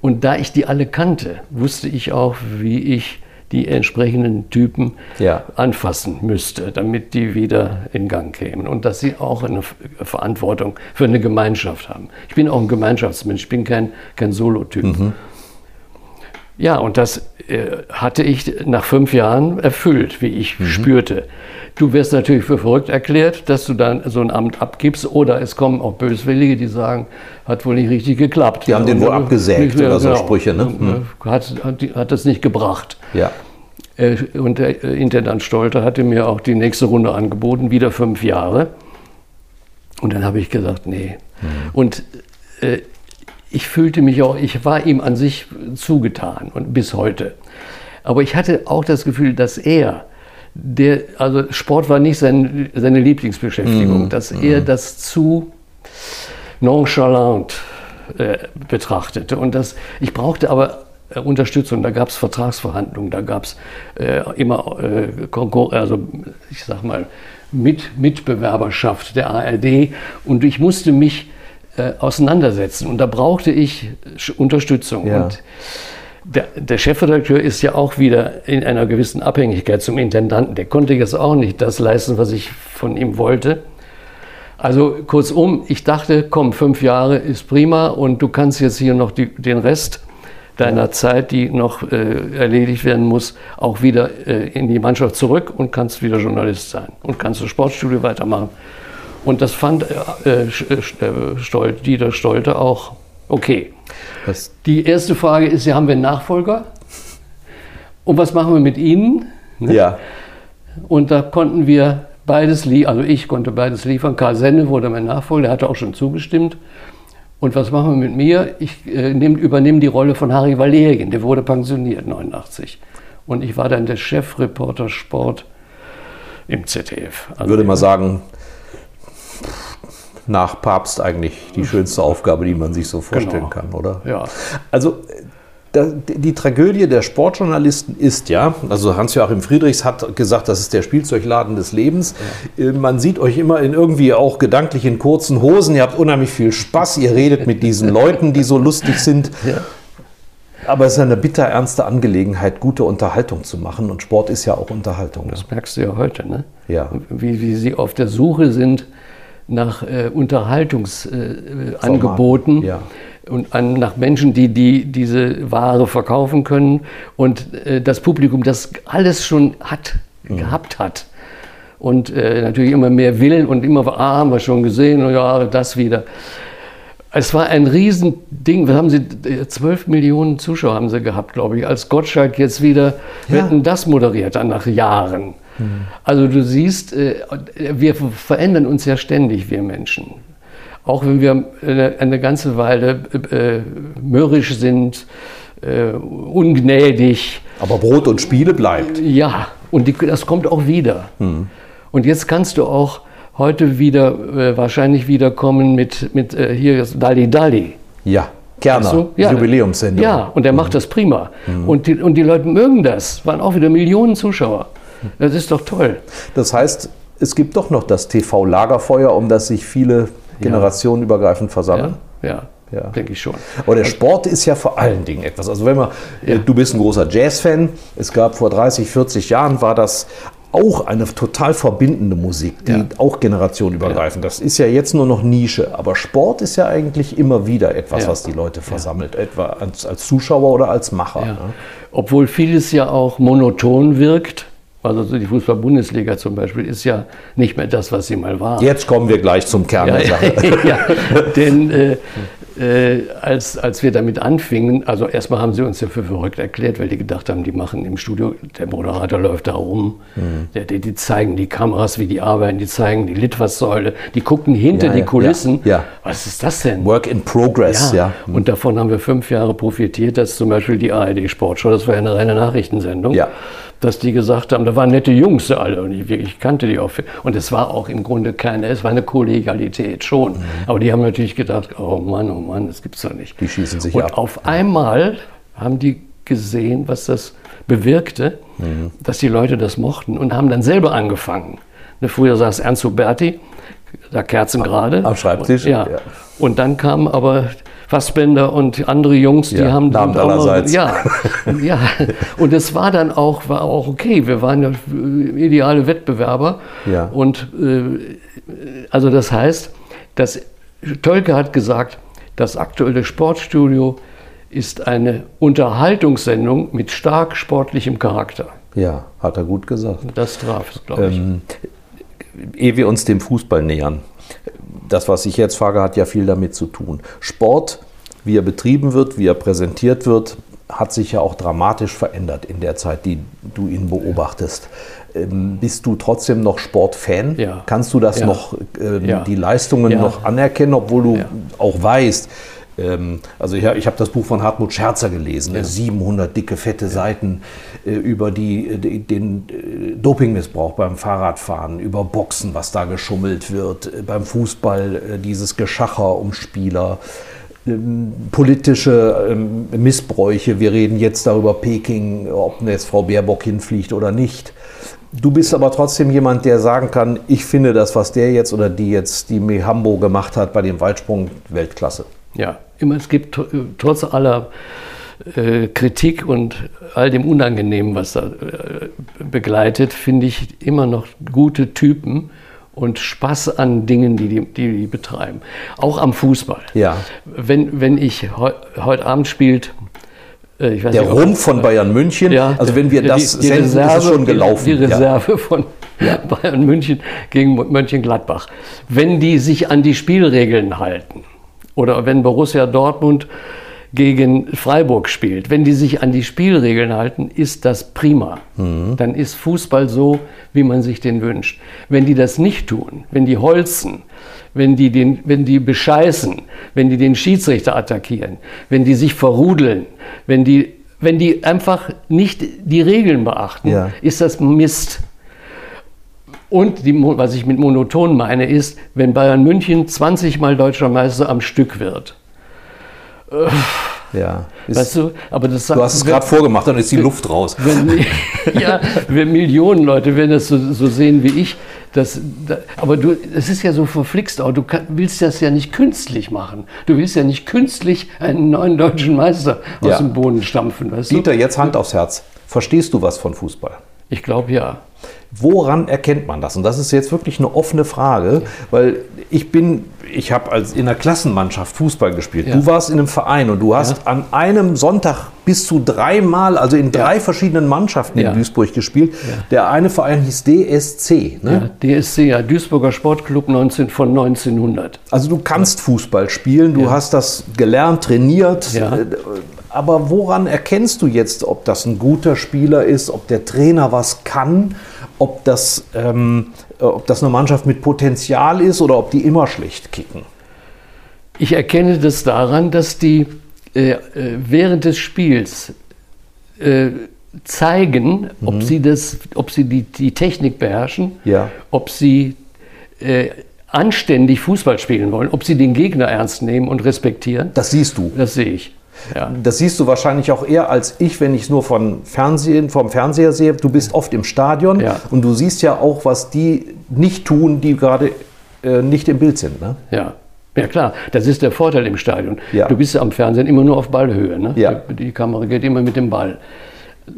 Und da ich die alle kannte, wusste ich auch, wie ich die entsprechenden Typen Ja. anfassen müsste, damit die wieder in Gang kämen und dass sie auch eine Verantwortung für eine Gemeinschaft haben. Ich bin auch ein Gemeinschaftsmensch, ich bin kein, kein Solotyp. Ja, und das äh, hatte ich nach fünf Jahren erfüllt, wie ich spürte. Du wirst natürlich für verrückt erklärt, dass du dann so ein Amt abgibst, oder es kommen auch Böswillige, die sagen, hat wohl nicht richtig geklappt. Die haben den wohl abgesägt oder so Sprüche, ne? Äh, Hat, hat, hat das nicht gebracht. Ja. Äh, Und der äh, Intendant Stolter hatte mir auch die nächste Runde angeboten, wieder fünf Jahre. Und dann habe ich gesagt, nee. Und äh, ich fühlte mich auch, ich war ihm an sich zugetan und bis heute. Aber ich hatte auch das Gefühl, dass er, der, also Sport war nicht sein, seine Lieblingsbeschäftigung, dass er das zu nonchalant äh, betrachtete. Und das, ich brauchte aber äh, Unterstützung. Da gab es Vertragsverhandlungen, da gab es äh, immer äh, also ich sag mal Mit Mitbewerberschaft der ARD und ich musste mich äh, auseinandersetzen und da brauchte ich Unterstützung. Ja. Und der, der Chefredakteur ist ja auch wieder in einer gewissen Abhängigkeit zum Intendanten. Der konnte jetzt auch nicht das leisten, was ich von ihm wollte. Also kurzum, ich dachte, komm, fünf Jahre ist prima und du kannst jetzt hier noch die, den Rest deiner Zeit, die noch äh, erledigt werden muss, auch wieder äh, in die Mannschaft zurück und kannst wieder Journalist sein und kannst das Sportstudio weitermachen. Und das fand äh, äh, äh, Stol Dieter Stolte auch okay. Das, Die erste Frage ist, ja, haben wir einen Nachfolger? Und was machen wir mit Ihnen? ja. Und da konnten wir beides liefern, also ich konnte beides liefern. Karl Senne wurde mein Nachfolger, der hatte auch schon zugestimmt. Und was machen wir mit mir? Ich äh, nehm, übernehme die Rolle von Harry Valerian, der wurde pensioniert 89. Und ich war dann der Chefreporter Sport im ZDF. Also würde mal sagen, nach Papst eigentlich die schönste Aufgabe, die man sich so vorstellen Genau. kann, oder? Ja. Also da, die Tragödie der Sportjournalisten ist ja, also Hans-Joachim Friedrichs hat gesagt, das ist der Spielzeugladen des Lebens. Äh, Man sieht euch immer in irgendwie auch gedanklich in kurzen Hosen, ihr habt unheimlich viel Spaß, ihr redet mit diesen Leuten, die so lustig sind. Aber es ist eine bitter ernste Angelegenheit, gute Unterhaltung zu machen und Sport ist ja auch Unterhaltung. Das merkst du ja heute, ne? Ja. Wie, wie sie auf der Suche sind nach äh, Unterhaltungsangeboten äh, ja. und an, nach Menschen, die, die diese Ware verkaufen können und äh, das Publikum das alles schon hat, gehabt hat. Und äh, natürlich immer mehr will und immer, ah, haben wir schon gesehen, und ja, das wieder. Es war ein Riesending. Was haben sie? äh, 12 Millionen Zuschauer haben sie gehabt, glaube ich, als Gottschalk jetzt wieder Wetten das moderiert, dann nach Jahren. Also du siehst, äh, wir verändern uns ja ständig, wir Menschen. Auch wenn wir eine, eine ganze Weile äh, mürrisch sind, äh, ungnädig, Aber Brot und Spiele bleibt. ja, und die, das kommt auch wieder. Und jetzt kannst du auch heute wieder äh, wahrscheinlich wiederkommen mit, mit äh, hier ist Dali Dali. Ja, Kerner, Weißt du? Ja, Jubiläumssendung. Ja, und der macht das prima. Und, die, und die Leute mögen das. Waren auch wieder Millionen Zuschauer. Das ist doch toll. Das heißt, es gibt doch noch das TV-Lagerfeuer, um das sich viele Generationen übergreifend versammeln. Ja, ja, Ja. denke ich schon. Aber der Sport ist ja vor allen Dingen etwas. Also wenn man, äh, du bist ein großer Jazz-Fan, es gab vor 30, 40 Jahren war das auch eine total verbindende Musik, die Ja. auch generationenübergreifend. Das ist ja jetzt nur noch Nische, aber Sport ist ja eigentlich immer wieder etwas, Ja. was die Leute versammelt, etwa als, als Zuschauer oder als Macher. Ja. Ne? Obwohl vieles ja auch monoton wirkt. Also so die Fußball-Bundesliga zum Beispiel ist ja nicht mehr das, was sie mal war. Jetzt kommen wir gleich zum Kern der Sache. ja, denn äh, äh, als, als wir damit anfingen, also erstmal haben sie uns ja für verrückt erklärt, weil die gedacht haben, die machen im Studio, der Moderator läuft da rum, Mhm. der, die, die zeigen die Kameras, wie die arbeiten, die zeigen die Litfaßsäule, die gucken hinter Ja, die ja, Kulissen. ja. Was ist das denn? Work in Progress, ja. Und davon haben wir fünf Jahre profitiert, dass zum Beispiel die ARD Sportschau, das war ja eine reine Nachrichtensendung, Ja. Dass die gesagt haben, da waren nette Jungs alle und ich, ich kannte die auch. Und es war auch im Grunde keine, es war eine Kollegialität schon. Aber die haben natürlich gedacht, oh Mann, oh Mann, das gibt's doch nicht. Mhm. Die schießen sich und ab. auf einmal haben die gesehen, was das bewirkte, Mhm. dass die Leute das mochten und haben dann selber angefangen. Ne, Früher saß Ernst Huberti, da Kerzen gerade. am Schreibtisch, Und, ja. ja. Und dann kamen aber Fassbender und andere Jungs, die Ja, haben Namen noch- allerseits. ja, ja. Und es war dann auch, war auch okay. Wir waren ja äh, ideale Wettbewerber. Ja. Und äh, also das heißt, dass Tölke hat gesagt, das aktuelle Sportstudio ist eine Unterhaltungssendung mit stark sportlichem Charakter. Ja, hat er gut gesagt. Das traf es, glaube ich. Ähm, ehe wir uns dem Fußball nähern, das, was ich jetzt frage, hat ja viel damit zu tun. Sport, wie er betrieben wird, wie er präsentiert wird, hat sich ja auch dramatisch verändert in der Zeit, die du ihn beobachtest. Ähm, bist du trotzdem noch Sportfan? Ja. Kannst du das Ja. noch, ähm, Ja. die Leistungen noch anerkennen, obwohl du auch weißt, ähm, also ich, ich habe das Buch von Hartmut Scherzer gelesen, ne? 700 dicke, fette Seiten äh, über die, äh, die, den äh, Dopingmissbrauch beim Fahrradfahren, über Boxen, was da geschummelt wird, äh, beim Fußball äh, dieses Geschacher um Spieler, ähm, politische ähm, Missbräuche. Wir reden jetzt darüber Peking, ob jetzt Frau Baerbock hinfliegt oder nicht. Du bist aber trotzdem jemand, der sagen kann, ich finde das, was der jetzt oder die jetzt, die Mehambo gemacht hat bei dem Weitsprung, Weltklasse. Ja, immer, es gibt tr- trotz aller äh, Kritik und all dem Unangenehmen, was da äh, begleitet, finde ich immer noch gute Typen und Spaß an Dingen, die die, die, die betreiben. Auch am Fußball. Ja. Wenn, wenn ich heu, heute Abend spielt, äh, ich weiß Der nicht, Rumpf von Bayern München, ja, also wenn wir die- das die senden, ist es schon gelaufen. Die, die Ja. Reserve von Bayern München gegen Mönchengladbach. Wenn die sich an die Spielregeln halten oder wenn Borussia Dortmund gegen Freiburg spielt, wenn die sich an die Spielregeln halten, ist das prima. Mhm. Dann ist Fußball so, wie man sich den wünscht. Wenn die das nicht tun, wenn die holzen, wenn die, den, wenn die bescheißen, wenn die den Schiedsrichter attackieren, wenn die sich verrudeln, wenn die, wenn die einfach nicht die Regeln beachten, Ja. ist das Mist. Und die, was ich mit monoton meine, ist, wenn Bayern München 20 Mal deutscher Meister am Stück wird. Ja. Ist, Weißt du, aber das du hast es gerade vorgemacht, dann ist die Luft raus. wenn, ja, wenn Millionen Leute, wenn das so, so sehen wie ich, das, da, aber du, es ist ja so verflixt auch. Du kann, willst das ja nicht künstlich machen. Du willst ja nicht künstlich einen neuen deutschen Meister aus Ja. dem Boden stampfen. Weißt du? Dieter, jetzt Hand aufs Herz. Verstehst du was von Fußball? Ich glaube ja. Woran erkennt man das? Und das ist jetzt wirklich eine offene Frage, weil ich bin, ich habe als in einer Klassenmannschaft Fußball gespielt. Ja. Du warst in einem Verein und du hast an einem Sonntag bis zu dreimal, also in drei verschiedenen Mannschaften Ja. in Duisburg gespielt. Der eine Verein hieß DSC. Ne? ja. DSC, ja, Duisburger Sportclub 19, von 1900. Also du kannst Fußball spielen, du hast das gelernt, trainiert. Ja. äh, Aber woran erkennst du jetzt, ob das ein guter Spieler ist, ob der Trainer was kann, ob das, ähm, äh, ob das eine Mannschaft mit Potenzial ist oder ob die immer schlecht kicken? Ich erkenne das daran, dass die äh, äh, während des Spiels äh, zeigen, ob sie, das, ob sie die, die Technik beherrschen, Ja. ob sie äh, anständig Fußball spielen wollen, ob sie den Gegner ernst nehmen und respektieren. Das siehst du. Das sehe ich. Ja. Das siehst du wahrscheinlich auch eher als ich, wenn ich es nur von Fernsehen, vom Fernseher sehe. Du bist oft im Stadion Ja. und du siehst ja auch, was die nicht tun, die gerade äh, nicht im Bild sind. Ne? Ja. Ja klar, das ist der Vorteil im Stadion. Ja. Du bist am Fernsehen immer nur auf Ballhöhe. Ne? Ja. Die, die Kamera geht immer mit dem Ball.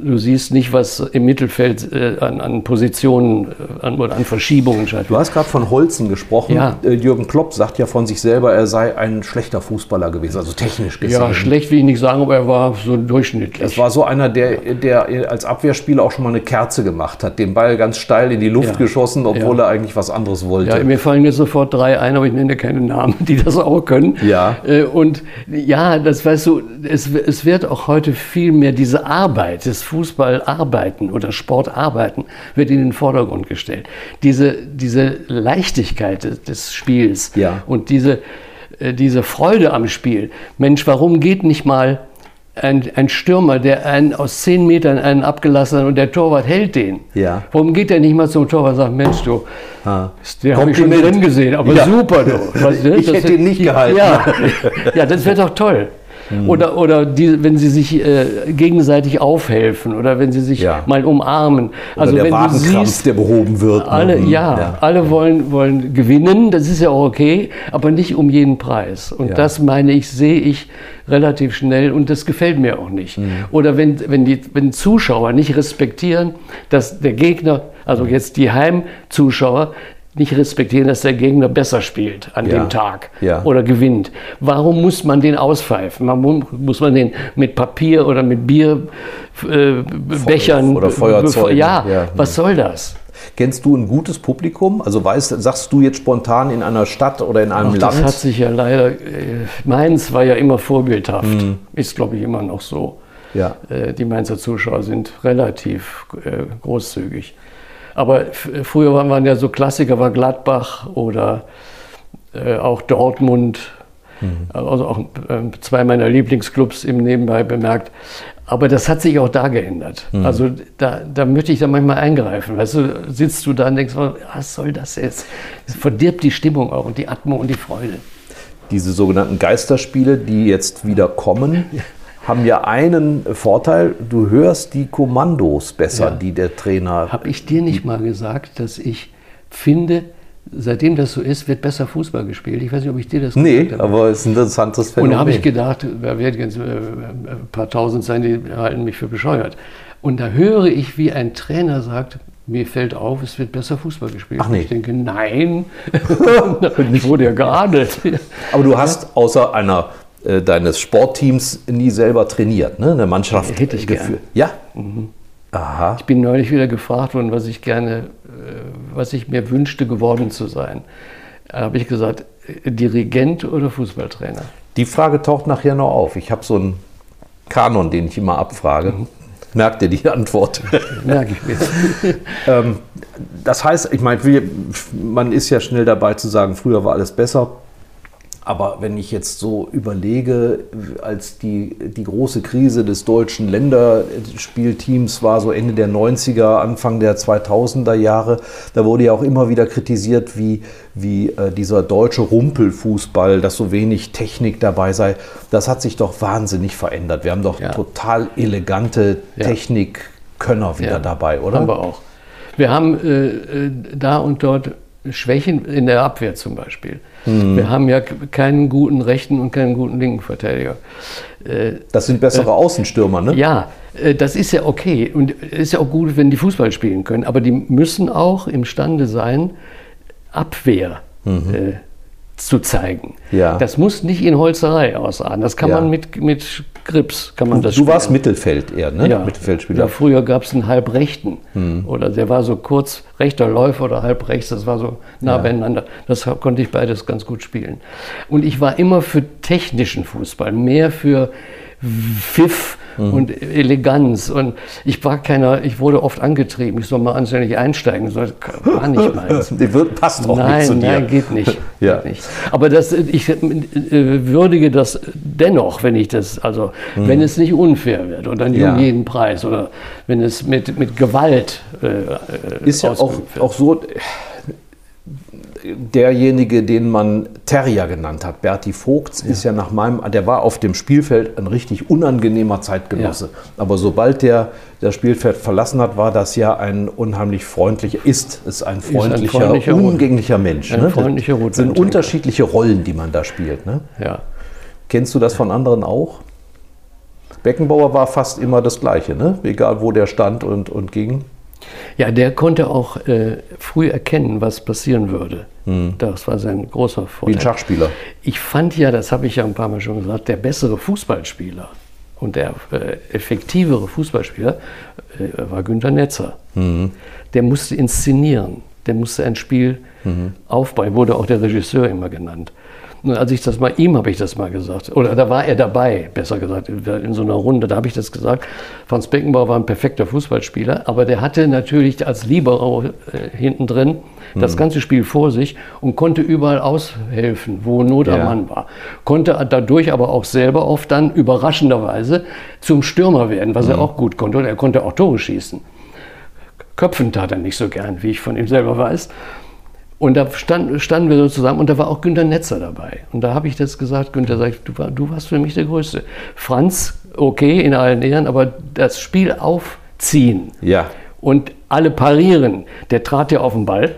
Du siehst nicht, was im Mittelfeld äh, an, an Positionen äh, an, oder an Verschiebungen stattfindet. Du hast gerade von Holzen gesprochen. Ja. Äh, Jürgen Klopp sagt ja von sich selber, er sei ein schlechter Fußballer gewesen, also technisch gesehen. Ja, schlecht will ich nicht sagen, aber er war so durchschnittlich. Das war so einer, der, der als Abwehrspieler auch schon mal eine Kerze gemacht hat, den Ball ganz steil in die Luft Ja. geschossen, obwohl Ja. er eigentlich was anderes wollte. ja, mir fallen jetzt sofort drei ein, aber ich nenne keine Namen, die das auch können. Ja. Äh, Und ja, das weißt du, es, es wird auch heute viel mehr diese Arbeit, das Fußballarbeiten oder Sportarbeiten, wird in den Vordergrund gestellt. Diese, diese Leichtigkeit des, Spiels Ja. und diese, äh, diese Freude am Spiel. Mensch, warum geht nicht mal ein, ein Stürmer, der einen aus zehn Metern einen abgelassen hat und der Torwart hält den? Ja. Warum geht der nicht mal zum Torwart und sagt, Mensch, du, Ah. den habe ich schon drin gesehen, aber Ja. super, du. Du, Ich das- hätte ihn nicht gehalten. Ja, ja, das wäre doch toll. Mhm. Oder, oder die, wenn sie sich äh, gegenseitig aufhelfen oder wenn sie sich Ja. mal umarmen. Oder Also der wenn du siehst, der behoben wird. ne? alle, Mhm. ja, alle wollen, wollen gewinnen, das ist ja auch okay, aber nicht um jeden Preis. Und Ja. das meine ich, sehe ich relativ schnell und das gefällt mir auch nicht. Mhm. Oder wenn, wenn die wenn Zuschauer nicht respektieren, dass der Gegner, also jetzt die Heimzuschauer, nicht respektieren, dass der Gegner besser spielt an Ja. dem Tag Ja. oder gewinnt. Warum muss man den auspfeifen? Mu- muss man den mit Papier oder mit Bierbechern äh, oder Feuerzeugen, Ja, ja. was soll das? Kennst du ein gutes Publikum? Also weißt, sagst du jetzt spontan in einer Stadt oder in einem Ach, Land? das hat sich ja leider, äh, Mainz war ja immer vorbildhaft, Mhm. ist glaube ich immer noch so. ja. Äh, Die Mainzer Zuschauer sind relativ äh, großzügig. Aber früher waren ja so Klassiker, war Gladbach oder äh, auch Dortmund, also auch äh, zwei meiner Lieblingsclubs im Nebenbei bemerkt. Aber das hat sich auch da geändert. Also da, da möchte ich dann manchmal eingreifen. Weißt du, sitzt du da und denkst, was soll das jetzt? Es verdirbt die Stimmung auch und die Atmung und die Freude. Diese sogenannten Geisterspiele, die jetzt wieder kommen, haben ja einen Vorteil. Du hörst die Kommandos besser, Ja. die der Trainer. Habe ich dir nicht mal gesagt, dass ich finde, seitdem das so ist, wird besser Fußball gespielt? Ich weiß nicht, ob ich dir das Nee, gesagt habe. aber es ist ein interessantes Und Phänomen. da habe ich gedacht, da werden jetzt äh, ein paar Tausend sein, die halten mich für bescheuert. Und da höre ich, wie ein Trainer sagt, mir fällt auf, es wird besser Fußball gespielt. Ach nee. Ich denke, nein, ich wurde ja geadelt. aber du hast außer einer äh, deines Sportteams nie selber trainiert, ne? Eine Mannschaft Hätte ich geführt. Ja. Aha. Ich bin neulich wieder gefragt worden, was ich gerne, äh, was ich mir wünschte, geworden zu sein. Da habe ich gesagt, äh, Dirigent oder Fußballtrainer? Die Frage taucht nachher noch auf. Ich habe so einen Kanon, den ich immer abfrage. Merkt ihr die Antwort? Merke ich mir. Ähm, das heißt, ich meine, man ist ja schnell dabei zu sagen, früher war alles besser. Aber wenn ich jetzt so überlege, als die, die große Krise des deutschen Länderspielteams war so Ende der 90er, Anfang der 2000er Jahre, da wurde ja auch immer wieder kritisiert, wie, wie äh, dieser deutsche Rumpelfußball, dass so wenig Technik dabei sei. Das hat sich doch wahnsinnig verändert. Wir haben doch Ja. total elegante Ja. Technikkönner wieder Ja, dabei, oder? Haben wir auch. Wir haben äh, äh, da und dort Schwächen in der Abwehr zum Beispiel. Mhm. Wir haben ja keinen guten rechten und keinen guten linken Verteidiger. Äh, Das sind bessere Außenstürmer, ne? ja, äh, das ist ja okay und es ist ja auch gut, wenn die Fußball spielen können, aber die müssen auch imstande sein, Abwehr äh, zu zeigen. Ja. Das muss nicht in Holzerei ausarten. Das kann Ja. man mit, mit Grips, kann man Du, das du warst. Mittelfeld eher, ne? Ja, Mittelfeldspieler. Ja, früher gab es einen Halbrechten. Hm. Oder der war so kurz rechter Läufer oder halb rechts, das war so nah beieinander. Das konnte ich beides ganz gut spielen. Und ich war immer für technischen Fußball, mehr für Pfiff Hm. und Eleganz. Und ich war keiner, ich wurde oft angetrieben, ich soll mal anständig einsteigen. So, Das war nicht meins. Die wird, passt auch nein, nicht zu dir. nein, geht nicht. Ja. Geht nicht. Aber das, ich äh, würdige das dennoch, wenn ich das, also wenn es nicht unfair wird oder nicht Mhm. Ja. um jeden Preis oder wenn es mit, mit Gewalt äh, äh, Ist ja auch, wird. auch so, derjenige, den man Terrier genannt hat, Berti Vogts, ist ja nach meinem, der war auf dem Spielfeld ein richtig unangenehmer Zeitgenosse. Aber sobald der das Spielfeld verlassen hat, war das ja ein unheimlich freundlicher, ist es ein freundlicher, freundlicher Rot- umgänglicher Mensch. ein ne? freundlicher das sind unterschiedliche Rollen, die man da spielt. Ne? Ja. Kennst du das von anderen auch? Beckenbauer war fast immer das Gleiche, ne? egal wo der stand und, und ging. ja, der konnte auch äh, früh erkennen, was passieren würde. Das war sein großer Hm. Wie Vorteil. ein Schachspieler. Ich fand ja, das habe ich ja ein paar Mal schon gesagt, der bessere Fußballspieler und der äh, effektivere Fußballspieler äh, war Günter Netzer. Der musste inszenieren, der musste ein Spiel aufbauen, wurde auch der Regisseur immer genannt. Und als ich das mal, ihm habe ich das mal gesagt, oder da war er dabei, besser gesagt, in so einer Runde, da habe ich das gesagt. Franz Beckenbauer war ein perfekter Fußballspieler, aber der hatte natürlich als Libero äh, hinten drin das ganze Spiel vor sich und konnte überall aushelfen, wo Not Ja. am Mann war. Konnte dadurch aber auch selber oft dann überraschenderweise zum Stürmer werden, was er auch gut konnte. Und er konnte auch Tore schießen. Köpfen tat er nicht so gern, wie ich von ihm selber weiß. Und da stand, standen wir so zusammen und da war auch Günter Netzer dabei. Und da habe ich das gesagt, Günter sagt, du, war, du warst für mich der Größte. Franz, okay, in allen Ehren, aber das Spiel aufziehen Ja. und alle parieren, der trat ja auf den Ball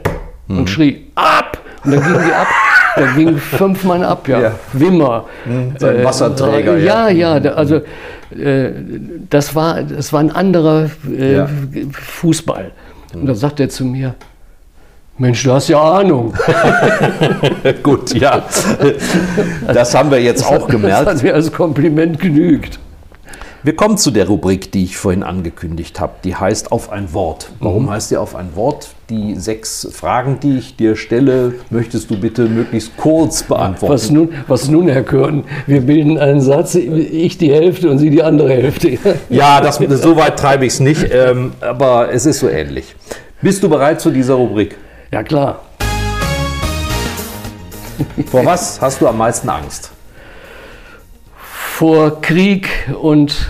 Mhm. und schrie, ab! Und dann gingen die ab. Da gingen fünf Mann ab, ja. Ja. Mhm. Wimmer. sein Wasserträger, Ja, ja. ja, da, also äh, das, war, das war ein anderer äh, Ja. Fußball. Und da sagt er zu mir, Mensch, du hast ja Ahnung. Gut, ja. Das haben wir jetzt auch Das gemerkt. hat mir als Kompliment genügt. Wir kommen zu der Rubrik, die ich vorhin angekündigt habe. Die heißt Auf ein Wort. Warum heißt die Auf ein Wort? Die sechs Fragen, die ich dir stelle, möchtest du bitte möglichst kurz beantworten. Was nun, was nun, Herr Körn? Wir bilden einen Satz, ich die Hälfte und Sie die andere Hälfte. Ja, das, so weit treibe ich es nicht, ähm, aber es ist so ähnlich. Bist du bereit zu dieser Rubrik? Ja, klar. Vor was hast du am meisten Angst? vor Krieg und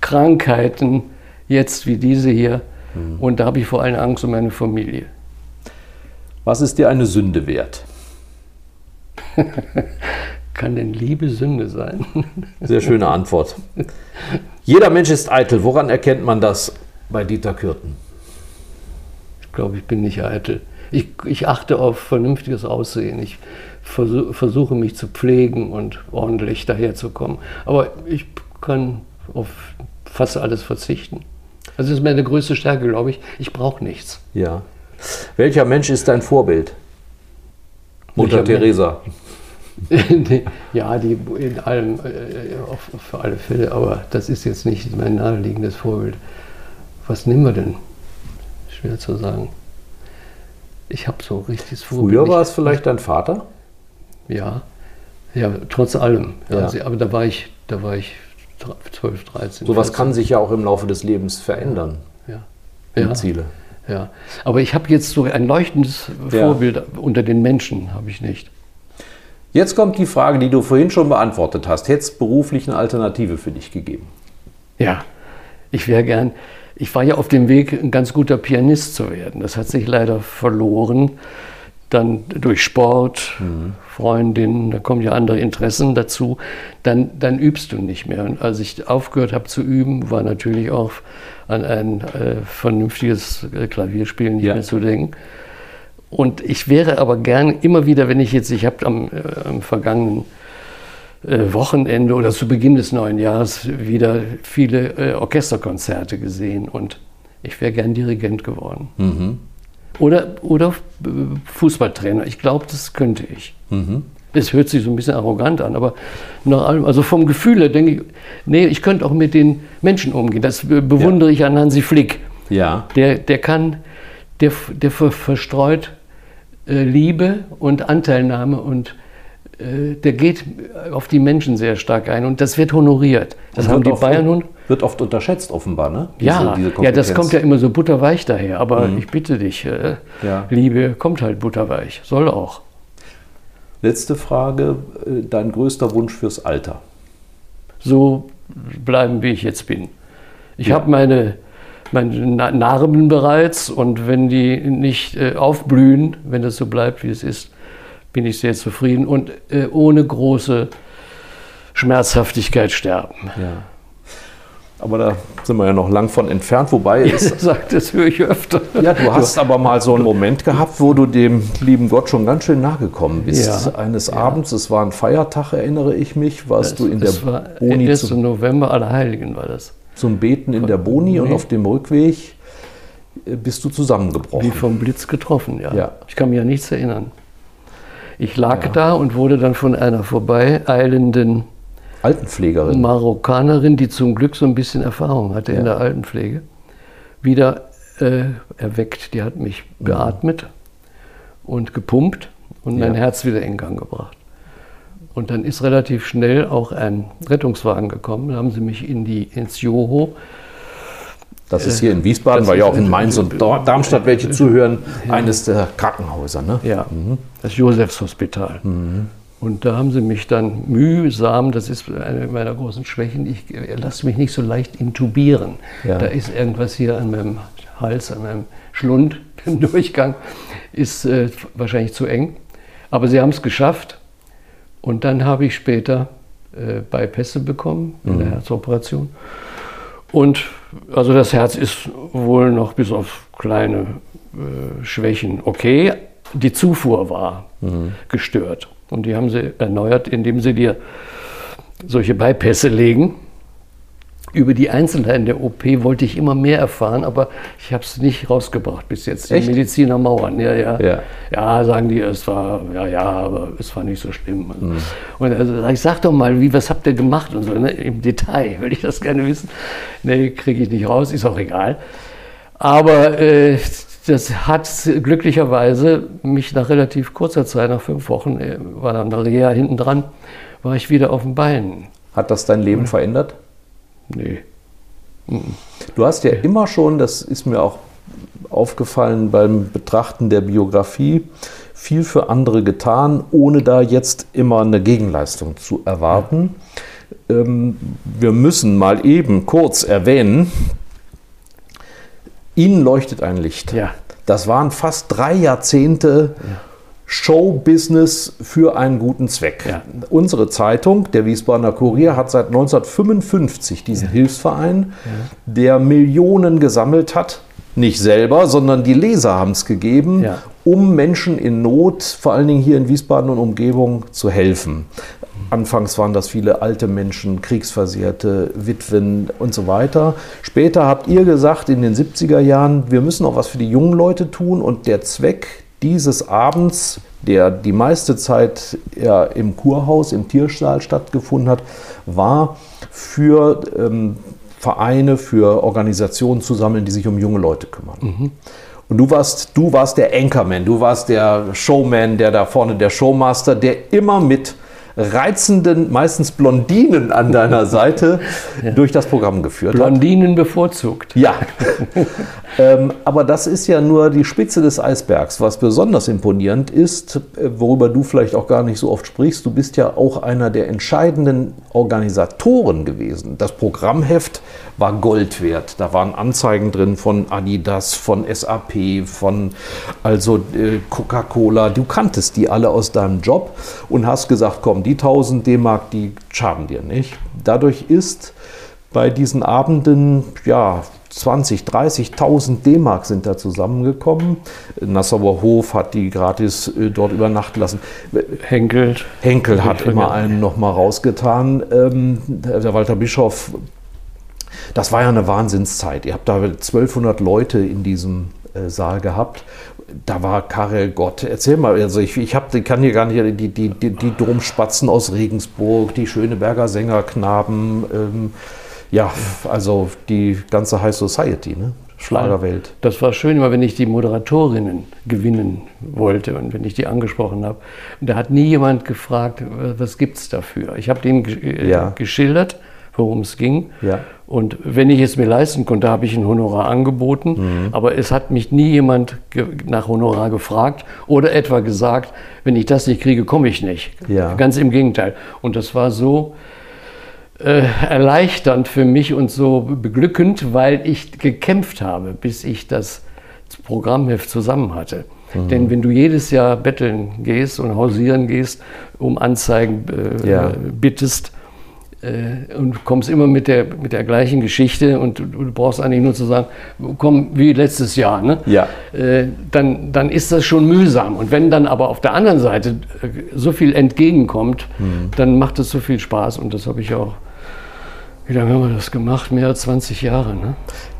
Krankheiten, jetzt wie diese hier. Und da habe ich vor allem Angst um meine Familie. Was ist dir eine Sünde wert? Kann denn Liebe Sünde sein? Sehr schöne Antwort. Jeder Mensch ist eitel. Woran erkennt man das bei Dieter Kürten? Ich glaube, ich bin nicht eitel. Ich, ich achte auf vernünftiges Aussehen. Ich versuch, versuche mich zu pflegen und ordentlich daherzukommen. Aber ich kann auf fast alles verzichten. Das ist meine größte Stärke, glaube ich. Ich brauche nichts. Ja. Welcher Mensch ist dein Vorbild? Mutter Teresa. ja, die in allem, äh, auf, für alle Fälle, aber das ist jetzt nicht mein naheliegendes Vorbild. Was nehmen wir denn? Schwer zu sagen. Ich habe so richtiges Vorbild. Früher war es vielleicht dein Vater? Ja, ja, trotz allem. Ja, also, aber da war ich, da war ich 12, 13. Sowas 14. kann sich ja auch im Laufe des Lebens verändern. Ja. Ja, Ziele. ja. Aber ich habe jetzt so ein leuchtendes Ja. Vorbild unter den Menschen, habe ich nicht. Jetzt kommt die Frage, die du vorhin schon beantwortet hast. Hätte es beruflich eine Alternative für dich gegeben? Ja, ich wäre gern. Ich war ja auf dem Weg, ein ganz guter Pianist zu werden. Das hat sich leider verloren. Dann durch Sport, Freundinnen, da kommen ja andere Interessen dazu. Dann, dann übst du nicht mehr. Und als ich aufgehört habe zu üben, war natürlich auch an ein äh, vernünftiges äh, Klavierspielen nicht Ja. mehr zu denken. Und ich wäre aber gern immer wieder, wenn ich jetzt, ich habe am, äh, am vergangenen Wochenende oder zu Beginn des neuen Jahres wieder viele äh, Orchesterkonzerte gesehen und ich wäre gern Dirigent geworden. Oder, oder äh, Fußballtrainer. Ich glaube, das könnte ich. Es hört sich so ein bisschen arrogant an, aber nach allem, also vom Gefühl her denke ich, nee, ich könnte auch mit den Menschen umgehen. Das be- bewundere ich an Hansi Flick. Ja. Der, der kann, der, der ver- verstreut äh, Liebe und Anteilnahme und äh, der geht auf die Menschen sehr stark ein und das wird honoriert. Das haben die Bayern nun. Wird oft unterschätzt, offenbar, ne? Ja, Diese- diese ja, das kommt ja immer so butterweich daher. Aber ich bitte dich, äh, Ja. Liebe kommt halt butterweich, soll auch. Letzte Frage. äh, Dein größter Wunsch fürs Alter? So bleiben, wie ich jetzt bin. Ich habe meine, meine Na- Narben bereits und wenn die nicht äh, aufblühen, wenn das so bleibt, wie es ist, bin ich sehr zufrieden und äh, ohne große Schmerzhaftigkeit sterben. Ja. Aber da sind wir ja noch lang von entfernt, wobei es Das sagt, das höre ich öfter. Ja, du hast aber mal so einen Moment gehabt, wo du dem lieben Gott schon ganz schön nahe gekommen bist. Ja, Eines Abends, es war ein Feiertag, erinnere ich mich, warst du in der das war Boni 1. zum, November, Allerheiligen war das. zum Beten in der Boni und Nee. auf dem Rückweg äh, bist du zusammengebrochen. Wie vom Blitz getroffen, ja. Ja. Ich kann mich an nichts erinnern. Ich lag da und wurde dann von einer vorbeieilenden Altenpflegerin. Marokkanerin, die zum Glück so ein bisschen Erfahrung hatte in der Altenpflege, wieder äh, erweckt. Die hat mich beatmet und gepumpt und mein Ja. Herz wieder in Gang gebracht. Und dann ist relativ schnell auch ein Rettungswagen gekommen. Da haben sie mich in die, ins Joho. Das ist hier in Wiesbaden, das weil ja auch in in- Mainz und Darmstadt welche zuhören, eines der Krankenhäuser. Ne? Ja, das Josefshospital. Und da haben sie mich dann mühsam, das ist eine meiner großen Schwächen, ich lasse mich nicht so leicht intubieren. Ja. Da ist irgendwas hier an meinem Hals, an meinem Schlund im Durchgang, ist äh, wahrscheinlich zu eng. Aber sie haben es geschafft. Und dann habe ich später äh, Bypässe bekommen in der Herzoperation. Und also das Herz ist wohl noch bis auf kleine äh, Schwächen okay. Die Zufuhr war gestört. Und die haben sie erneuert, indem sie dir solche Bypässe legen. Über die Einzelheiten der OP wollte ich immer mehr erfahren, aber ich habe es nicht rausgebracht bis jetzt. Die Echt? Mediziner mauern, ja, ja. Ja. Ja, sagen die, es war, ja, ja, aber es war nicht so schlimm. Mhm. Und also, sag ich sag doch mal, wie, was habt ihr gemacht und so, ne? im Detail, will ich das gerne wissen. Nee, kriege ich nicht raus, ist auch egal. Aber äh, das hat glücklicherweise mich nach relativ kurzer Zeit, nach fünf Wochen, äh, war dann Reha hinten dran, war ich wieder auf den Beinen. Hat das dein Leben verändert? Nee. Du hast ja immer schon, das ist mir auch aufgefallen beim Betrachten der Biografie, viel für andere getan, ohne da jetzt immer eine Gegenleistung zu erwarten. Ähm, wir müssen mal eben kurz erwähnen, Ihnen leuchtet ein Licht. Ja. Das waren fast drei Jahrzehnte Showbusiness für einen guten Zweck. Ja. Unsere Zeitung, der Wiesbadener Kurier, hat seit 1955 diesen Hilfsverein, der Millionen gesammelt hat. Nicht selber, sondern die Leser haben es gegeben, Ja. um Menschen in Not, vor allen Dingen hier in Wiesbaden und Umgebung, zu helfen. Anfangs waren das viele alte Menschen, Kriegsversehrte, Witwen und so weiter. Später habt ihr gesagt, in den 70er Jahren, wir müssen auch was für die jungen Leute tun und der Zweck dieses Abends, der die meiste Zeit ja, im Kurhaus, im Tiersaal stattgefunden hat, war für ähm, Vereine, für Organisationen zu sammeln, die sich um junge Leute kümmern. Und du warst, du warst der Anchorman, du warst der Showman, der da vorne, der Showmaster, der immer mit reizenden, meistens Blondinen an deiner Seite durch das Programm geführt hat. Blondinen bevorzugt. Ja, ähm, aber das ist ja nur die Spitze des Eisbergs. Was besonders imponierend ist, äh, worüber du vielleicht auch gar nicht so oft sprichst, du bist ja auch einer der entscheidenden Organisatoren gewesen. Das Programmheft war Gold wert. Da waren Anzeigen drin von Adidas, von SAP, von also äh, Coca-Cola. Du kanntest die alle aus deinem Job und hast gesagt, komm, die 1000 D-Mark, die schaden dir nicht. Dadurch ist bei diesen Abenden, ja, 20, 30.000 D-Mark sind da zusammengekommen. Nassauer Hof hat die gratis äh, dort übernachten lassen. Henkel. Henkel hat immer einen noch mal rausgetan. Ähm, der der Walter Bischof, das war ja eine Wahnsinnszeit. Ihr habt da 1200 Leute in diesem äh, Saal gehabt. Da war Karel Gott. Erzähl mal, also ich, ich hab, kann hier gar nicht, die, die, die, die Domspatzen aus Regensburg, die Schöneberger Sängerknaben, ähm, ja, also die ganze High Society, ne? Schlagerwelt. Das war schön, immer wenn ich die Moderatorinnen gewinnen wollte und wenn ich die angesprochen habe. Da hat nie jemand gefragt, was gibt es dafür. Ich habe denen äh, Ja. geschildert, worum es ging. Ja. Und wenn ich es mir leisten konnte, habe ich ein Honorar angeboten. Mhm. Aber es hat mich nie jemand nach Honorar gefragt oder etwa gesagt, wenn ich das nicht kriege, komme ich nicht. Ja. Ganz im Gegenteil. Und das war so äh, erleichternd für mich und so beglückend, weil ich gekämpft habe, bis ich das Programmheft zusammen hatte. Mhm. Denn wenn du jedes Jahr betteln gehst und hausieren gehst, um Anzeigen äh, Ja. bittest, äh, und kommst immer mit der, mit der gleichen Geschichte und du, du brauchst eigentlich nur zu sagen, komm, wie letztes Jahr, ne? Ja. Äh, dann, dann ist das schon mühsam. Und wenn dann aber auf der anderen Seite äh, so viel entgegenkommt, Mhm. dann macht es so viel Spaß und das habe ich auch, wie lange haben wir das gemacht? Mehr als 20 Jahre, ne?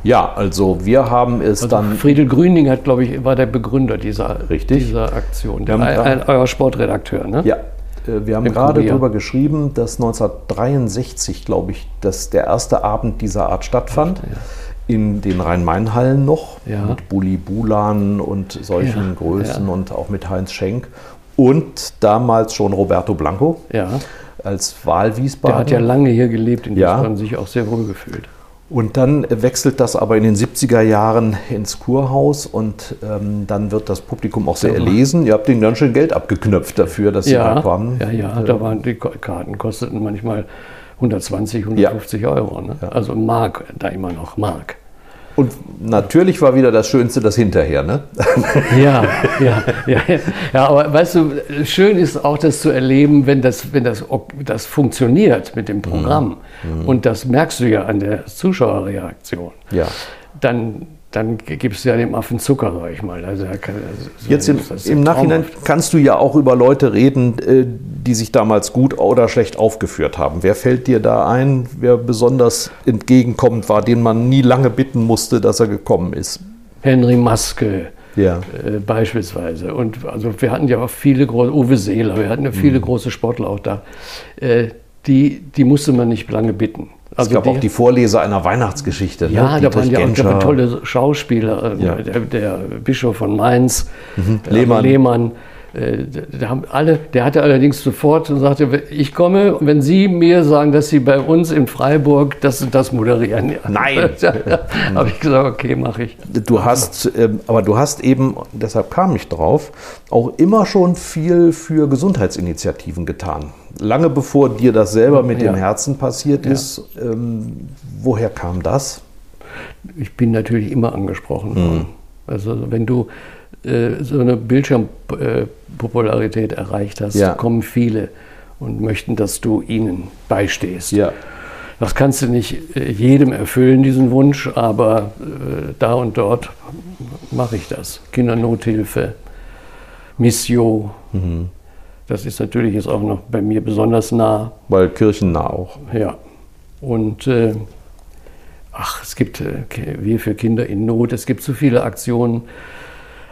Ja, also wir haben es Also dann. Friedel Grüning hat, glaube ich, war der Begründer dieser, Richtig. dieser Aktion, der, haben ein, ein, euer Sportredakteur, ne? Ja, wir haben gerade darüber geschrieben, dass 1963, glaube ich, dass der erste Abend dieser Art stattfand. In den Rhein-Main-Hallen noch, Ja. mit Bulli Bulan und solchen Ja, Größen ja. und auch mit Heinz Schenk. Und damals schon Roberto Blanco Ja. als Wahlwiesbaden. Der hat ja lange hier gelebt in Ja. Wiesbaden, sich auch sehr wohl gefühlt. Und dann wechselt das aber in den 70er Jahren ins Kurhaus und ähm, dann wird das Publikum auch sehr erlesen. Ihr habt ihnen ganz schön Geld abgeknöpft dafür, dass sie ja, da kommen. Ja, ja, da waren die Karten kosteten manchmal 120, 150 ja. Euro. Ne? Ja. Also Mark, da immer noch Mark. Und natürlich war wieder das Schönste das hinterher, ne? Ja, ja, ja, ja. aber weißt du, schön ist auch das zu erleben, wenn das, wenn das, das funktioniert mit dem Programm. Mhm. Und das merkst du ja an der Zuschauerreaktion. Ja. Dann, dann gibst du ja dem Affen Zucker, sag ich mal. Also, also Jetzt im, im Nachhinein kannst du ja auch über Leute reden, äh, die sich damals gut oder schlecht aufgeführt haben. Wer fällt dir da ein, wer besonders entgegenkommend war, den man nie lange bitten musste, dass er gekommen ist? Henry Maske. Ja. Äh, beispielsweise. Und also wir hatten ja auch viele große, Uwe Seeler, wir hatten ja viele mhm. große Sportler auch da. Äh, die, die musste man nicht lange bitten. Also es gab die, auch die Vorleser einer Weihnachtsgeschichte. Ne? Ja, ne? da waren ja auch tolle Schauspieler. Äh, ja. Der, der, Bischof von Mainz, mhm. Lehmann. Lehmann äh, da haben alle, der hatte allerdings sofort und sagte, ich komme, wenn Sie mir sagen, dass Sie bei uns in Freiburg das und das moderieren. Ja. Nein. habe ich gesagt, okay, mache ich. Du hast, ähm, aber du hast eben, deshalb kam ich drauf, auch immer schon viel für Gesundheitsinitiativen getan. Lange bevor dir das selber mit ja. dem Herzen passiert ist. Ja. Ähm, woher kam das? Ich bin natürlich immer angesprochen worden. Mhm. Also wenn du äh, so eine Bildschirmpopularität erreicht hast, ja. kommen viele und möchten, dass du ihnen beistehst. Ja. Das kannst du nicht äh, jedem erfüllen, diesen Wunsch, aber äh, da und dort mache ich das. Kindernothilfe, Missio. Mhm. Das ist natürlich jetzt auch noch bei mir besonders nah. Weil kirchennah auch. Ja. Und äh, ach, es gibt äh, wir für Kinder in Not, es gibt so viele Aktionen.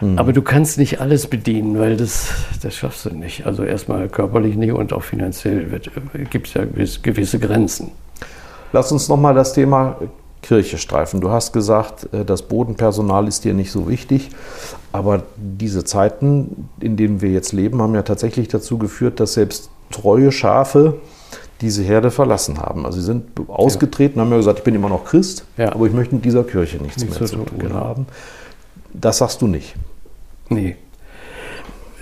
Mhm. Aber du kannst nicht alles bedienen, weil das, das schaffst du nicht. Also erstmal körperlich nicht und auch finanziell gibt es ja gewisse Grenzen. Lass uns nochmal das Thema Kirche streifen. Du hast gesagt, äh, das Bodenpersonal ist dir nicht so wichtig, aber diese Zeiten, in denen wir jetzt leben, haben ja tatsächlich dazu geführt, dass selbst treue Schafe diese Herde verlassen haben. Also sie sind ausgetreten, ja. haben ja gesagt, ich bin immer noch Christ, ja. aber ich möchte mit dieser Kirche nichts, nichts mehr zu tun, genau. haben. Das sagst du nicht. Nee.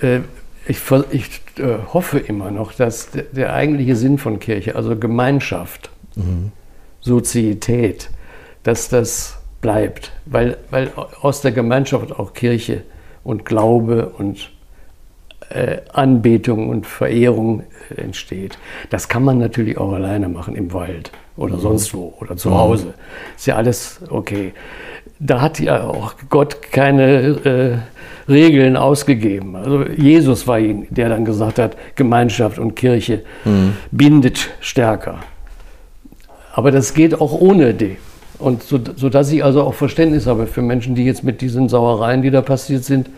Äh, ich, ich äh, hoffe immer noch, dass der, der, eigentliche Sinn von Kirche, also Gemeinschaft, mhm. Sozietät, dass das bleibt. Weil, weil aus der Gemeinschaft auch Kirche und Glaube und äh, Anbetung und Verehrung äh, entsteht. Das kann man natürlich auch alleine machen im Wald oder mhm. sonst wo oder zu Hause. Mhm. Ist ja alles okay da hat ja auch Gott keine äh, Regeln ausgegeben. Also Jesus war ihn, der dann gesagt hat, Gemeinschaft und Kirche mhm. bindet stärker. Aber das geht auch ohne die. Und so, sodass ich also auch Verständnis habe für Menschen, die jetzt mit diesen Sauereien, die da passiert sind,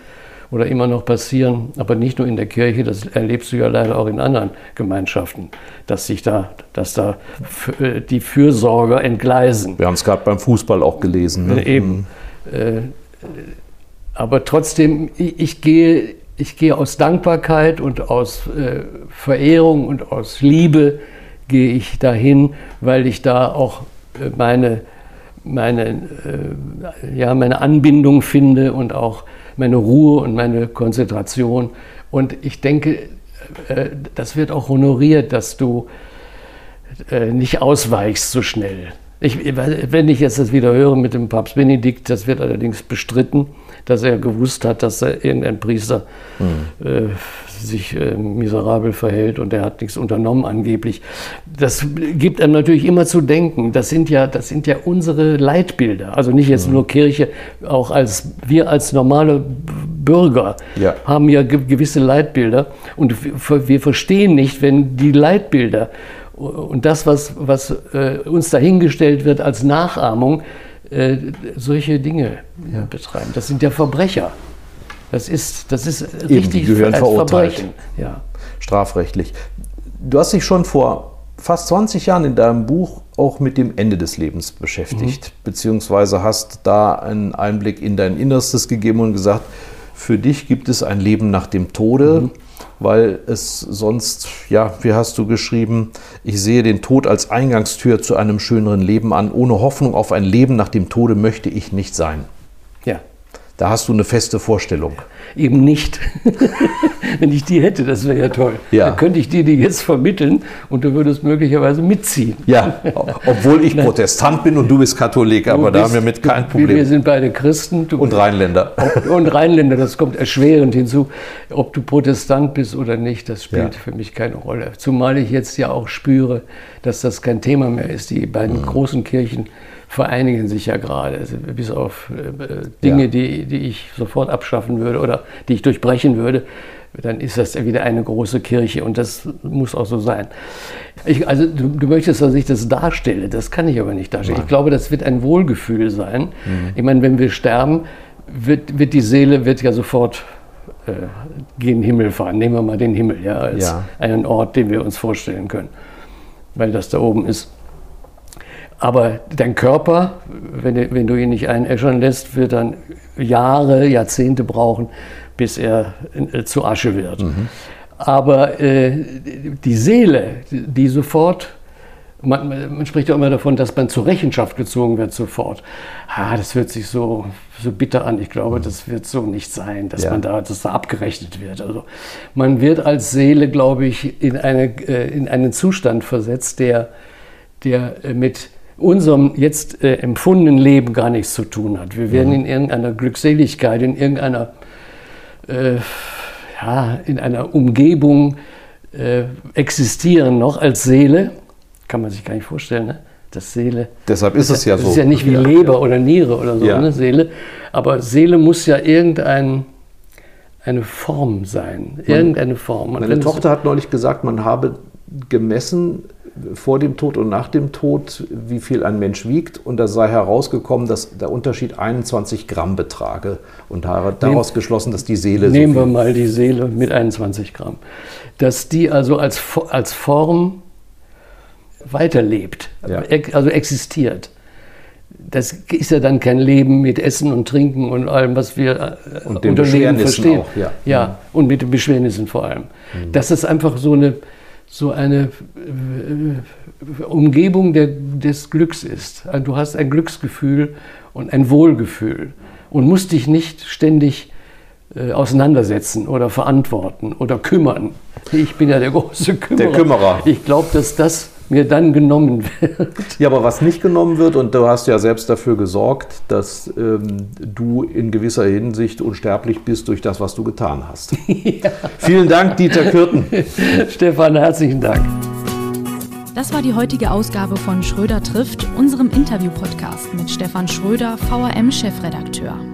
oder immer noch passieren, aber nicht nur in der Kirche, das erlebst du ja leider auch in anderen Gemeinschaften, dass sich da, dass da äh, die Fürsorger entgleisen. Wir haben es gerade beim Fußball auch gelesen. Ne? Eben. Mhm. Äh, aber trotzdem, ich, ich, gehe, ich gehe aus Dankbarkeit und aus äh, Verehrung und aus Liebe gehe ich dahin, weil ich da auch meine, meine, ja, meine Anbindung finde und auch meine Ruhe und meine Konzentration. Und ich denke, äh, das wird auch honoriert, dass du äh, nicht ausweichst so schnell. Ich, wenn ich jetzt das wieder höre mit dem Papst Benedikt, das wird allerdings bestritten, dass er gewusst hat, dass er irgendein Priester mhm. äh, sich äh, miserabel verhält und er hat nichts unternommen angeblich. Das gibt einem natürlich immer zu denken. Das sind ja, das sind ja unsere Leitbilder. Also nicht jetzt mhm. nur Kirche, auch als wir als normale Bürger ja. haben ja gewisse Leitbilder und wir verstehen nicht, wenn die Leitbilder und das, was, was äh, uns dahingestellt wird als Nachahmung, äh, solche Dinge ja. betreiben. Das sind ja Verbrecher. Das ist, das ist Eben, richtig die gehören verurteilt. Verbrechen. Ja. Strafrechtlich. Du hast dich schon vor fast 20 Jahren in deinem Buch auch mit dem Ende des Lebens beschäftigt, mhm. beziehungsweise hast da einen Einblick in dein Innerstes gegeben und gesagt, für dich gibt es ein Leben nach dem Tode. Mhm. weil es sonst, ja, wie hast du geschrieben, ich sehe den Tod als Eingangstür zu einem schöneren Leben an. Ohne Hoffnung auf ein Leben nach dem Tode möchte ich nicht sein. Ja. Da hast du eine feste Vorstellung. Eben nicht. Wenn ich die hätte, das wäre ja toll. Ja. Dann könnte ich dir die jetzt vermitteln und du würdest möglicherweise mitziehen. Ja, obwohl ich Protestant bin und du bist Katholik, aber Du da bist- haben wir mit kein du- Wir Problem. sind beide Christen. Und Rheinländer. und Rheinländer, das kommt erschwerend hinzu. Ob du Protestant bist oder nicht, das spielt Ja. für mich keine Rolle. Zumal ich jetzt ja auch spüre, dass das kein Thema mehr ist. Die beiden Mhm. großen Kirchen vereinigen sich ja gerade, also bis auf äh, Dinge, Ja. die, die ich sofort abschaffen würde oder die ich durchbrechen würde. Dann ist das wieder eine große Kirche und das muss auch so sein. Ich, also du, du möchtest, dass ich das darstelle, das kann ich aber nicht darstellen. Ich glaube, das wird ein Wohlgefühl sein. Mhm. Ich meine, wenn wir sterben, wird, wird die Seele wird ja sofort äh, gen Himmel fahren. Nehmen wir mal den Himmel ja, als Ja. einen Ort, den wir uns vorstellen können, weil das da oben ist. Aber dein Körper, wenn, du- wenn du ihn nicht einäschern lässt, wird dann Jahre, Jahrzehnte brauchen, bis er äh, zu Asche wird. Aber äh, die Seele, die sofort, man, man spricht ja immer davon, dass man zur Rechenschaft gezogen wird sofort. Ah, das hört sich so, so bitter an. Ich glaube, das wird so nicht sein, dass Ja. man da, dass da abgerechnet wird. Also man wird als Seele, glaube ich, in, eine, äh, in einen Zustand versetzt, der, der äh, mit unserem jetzt äh, empfundenen Leben gar nichts zu tun hat. Wir werden in irgendeiner Glückseligkeit, in irgendeiner äh, ja, in einer Umgebung äh, existieren noch als Seele. Kann man sich gar nicht vorstellen, ne? Das Seele. Deshalb ist es ja Das so. ist ja nicht wie Leber oder Niere oder so, Ja. ne? Seele. Aber Seele muss ja irgendein eine Form sein. Irgendeine Form. Und Meine es- Tochter hat neulich gesagt, man habe gemessen vor dem Tod und nach dem Tod, wie viel ein Mensch wiegt. Und da sei herausgekommen, dass der Unterschied 21 Gramm betrage. Und da- daraus geschlossen, dass die Seele Nehmen so wir mal die Seele mit 21 Gramm. Dass die also als, als Form weiterlebt, Ja. ex- also existiert. Das ist ja dann kein Leben mit Essen und Trinken und allem, was wir äh, Und den unter Leben Beschwernissen verstehen. auch, ja. ja, und mit den Beschwernissen vor allem. Das ist einfach so eine, so eine äh, Umgebung der, des Glücks ist. Also Du hast ein Glücksgefühl und ein Wohlgefühl und musst dich nicht ständig äh, auseinandersetzen oder verantworten oder kümmern. Ich bin ja der große Kümmerer. Kümmerer. Ich glaube, dass das mir dann genommen wird. Ja, aber was nicht genommen wird, und du hast ja selbst dafür gesorgt, dass ähm, du in gewisser Hinsicht unsterblich bist durch das, was du getan hast. Vielen Dank, Dieter Kürten. Stefan, herzlichen Dank. Das war die heutige Ausgabe von Schröder trifft, unserem Interview-Podcast mit Stefan Schröder, VRM-Chefredakteur.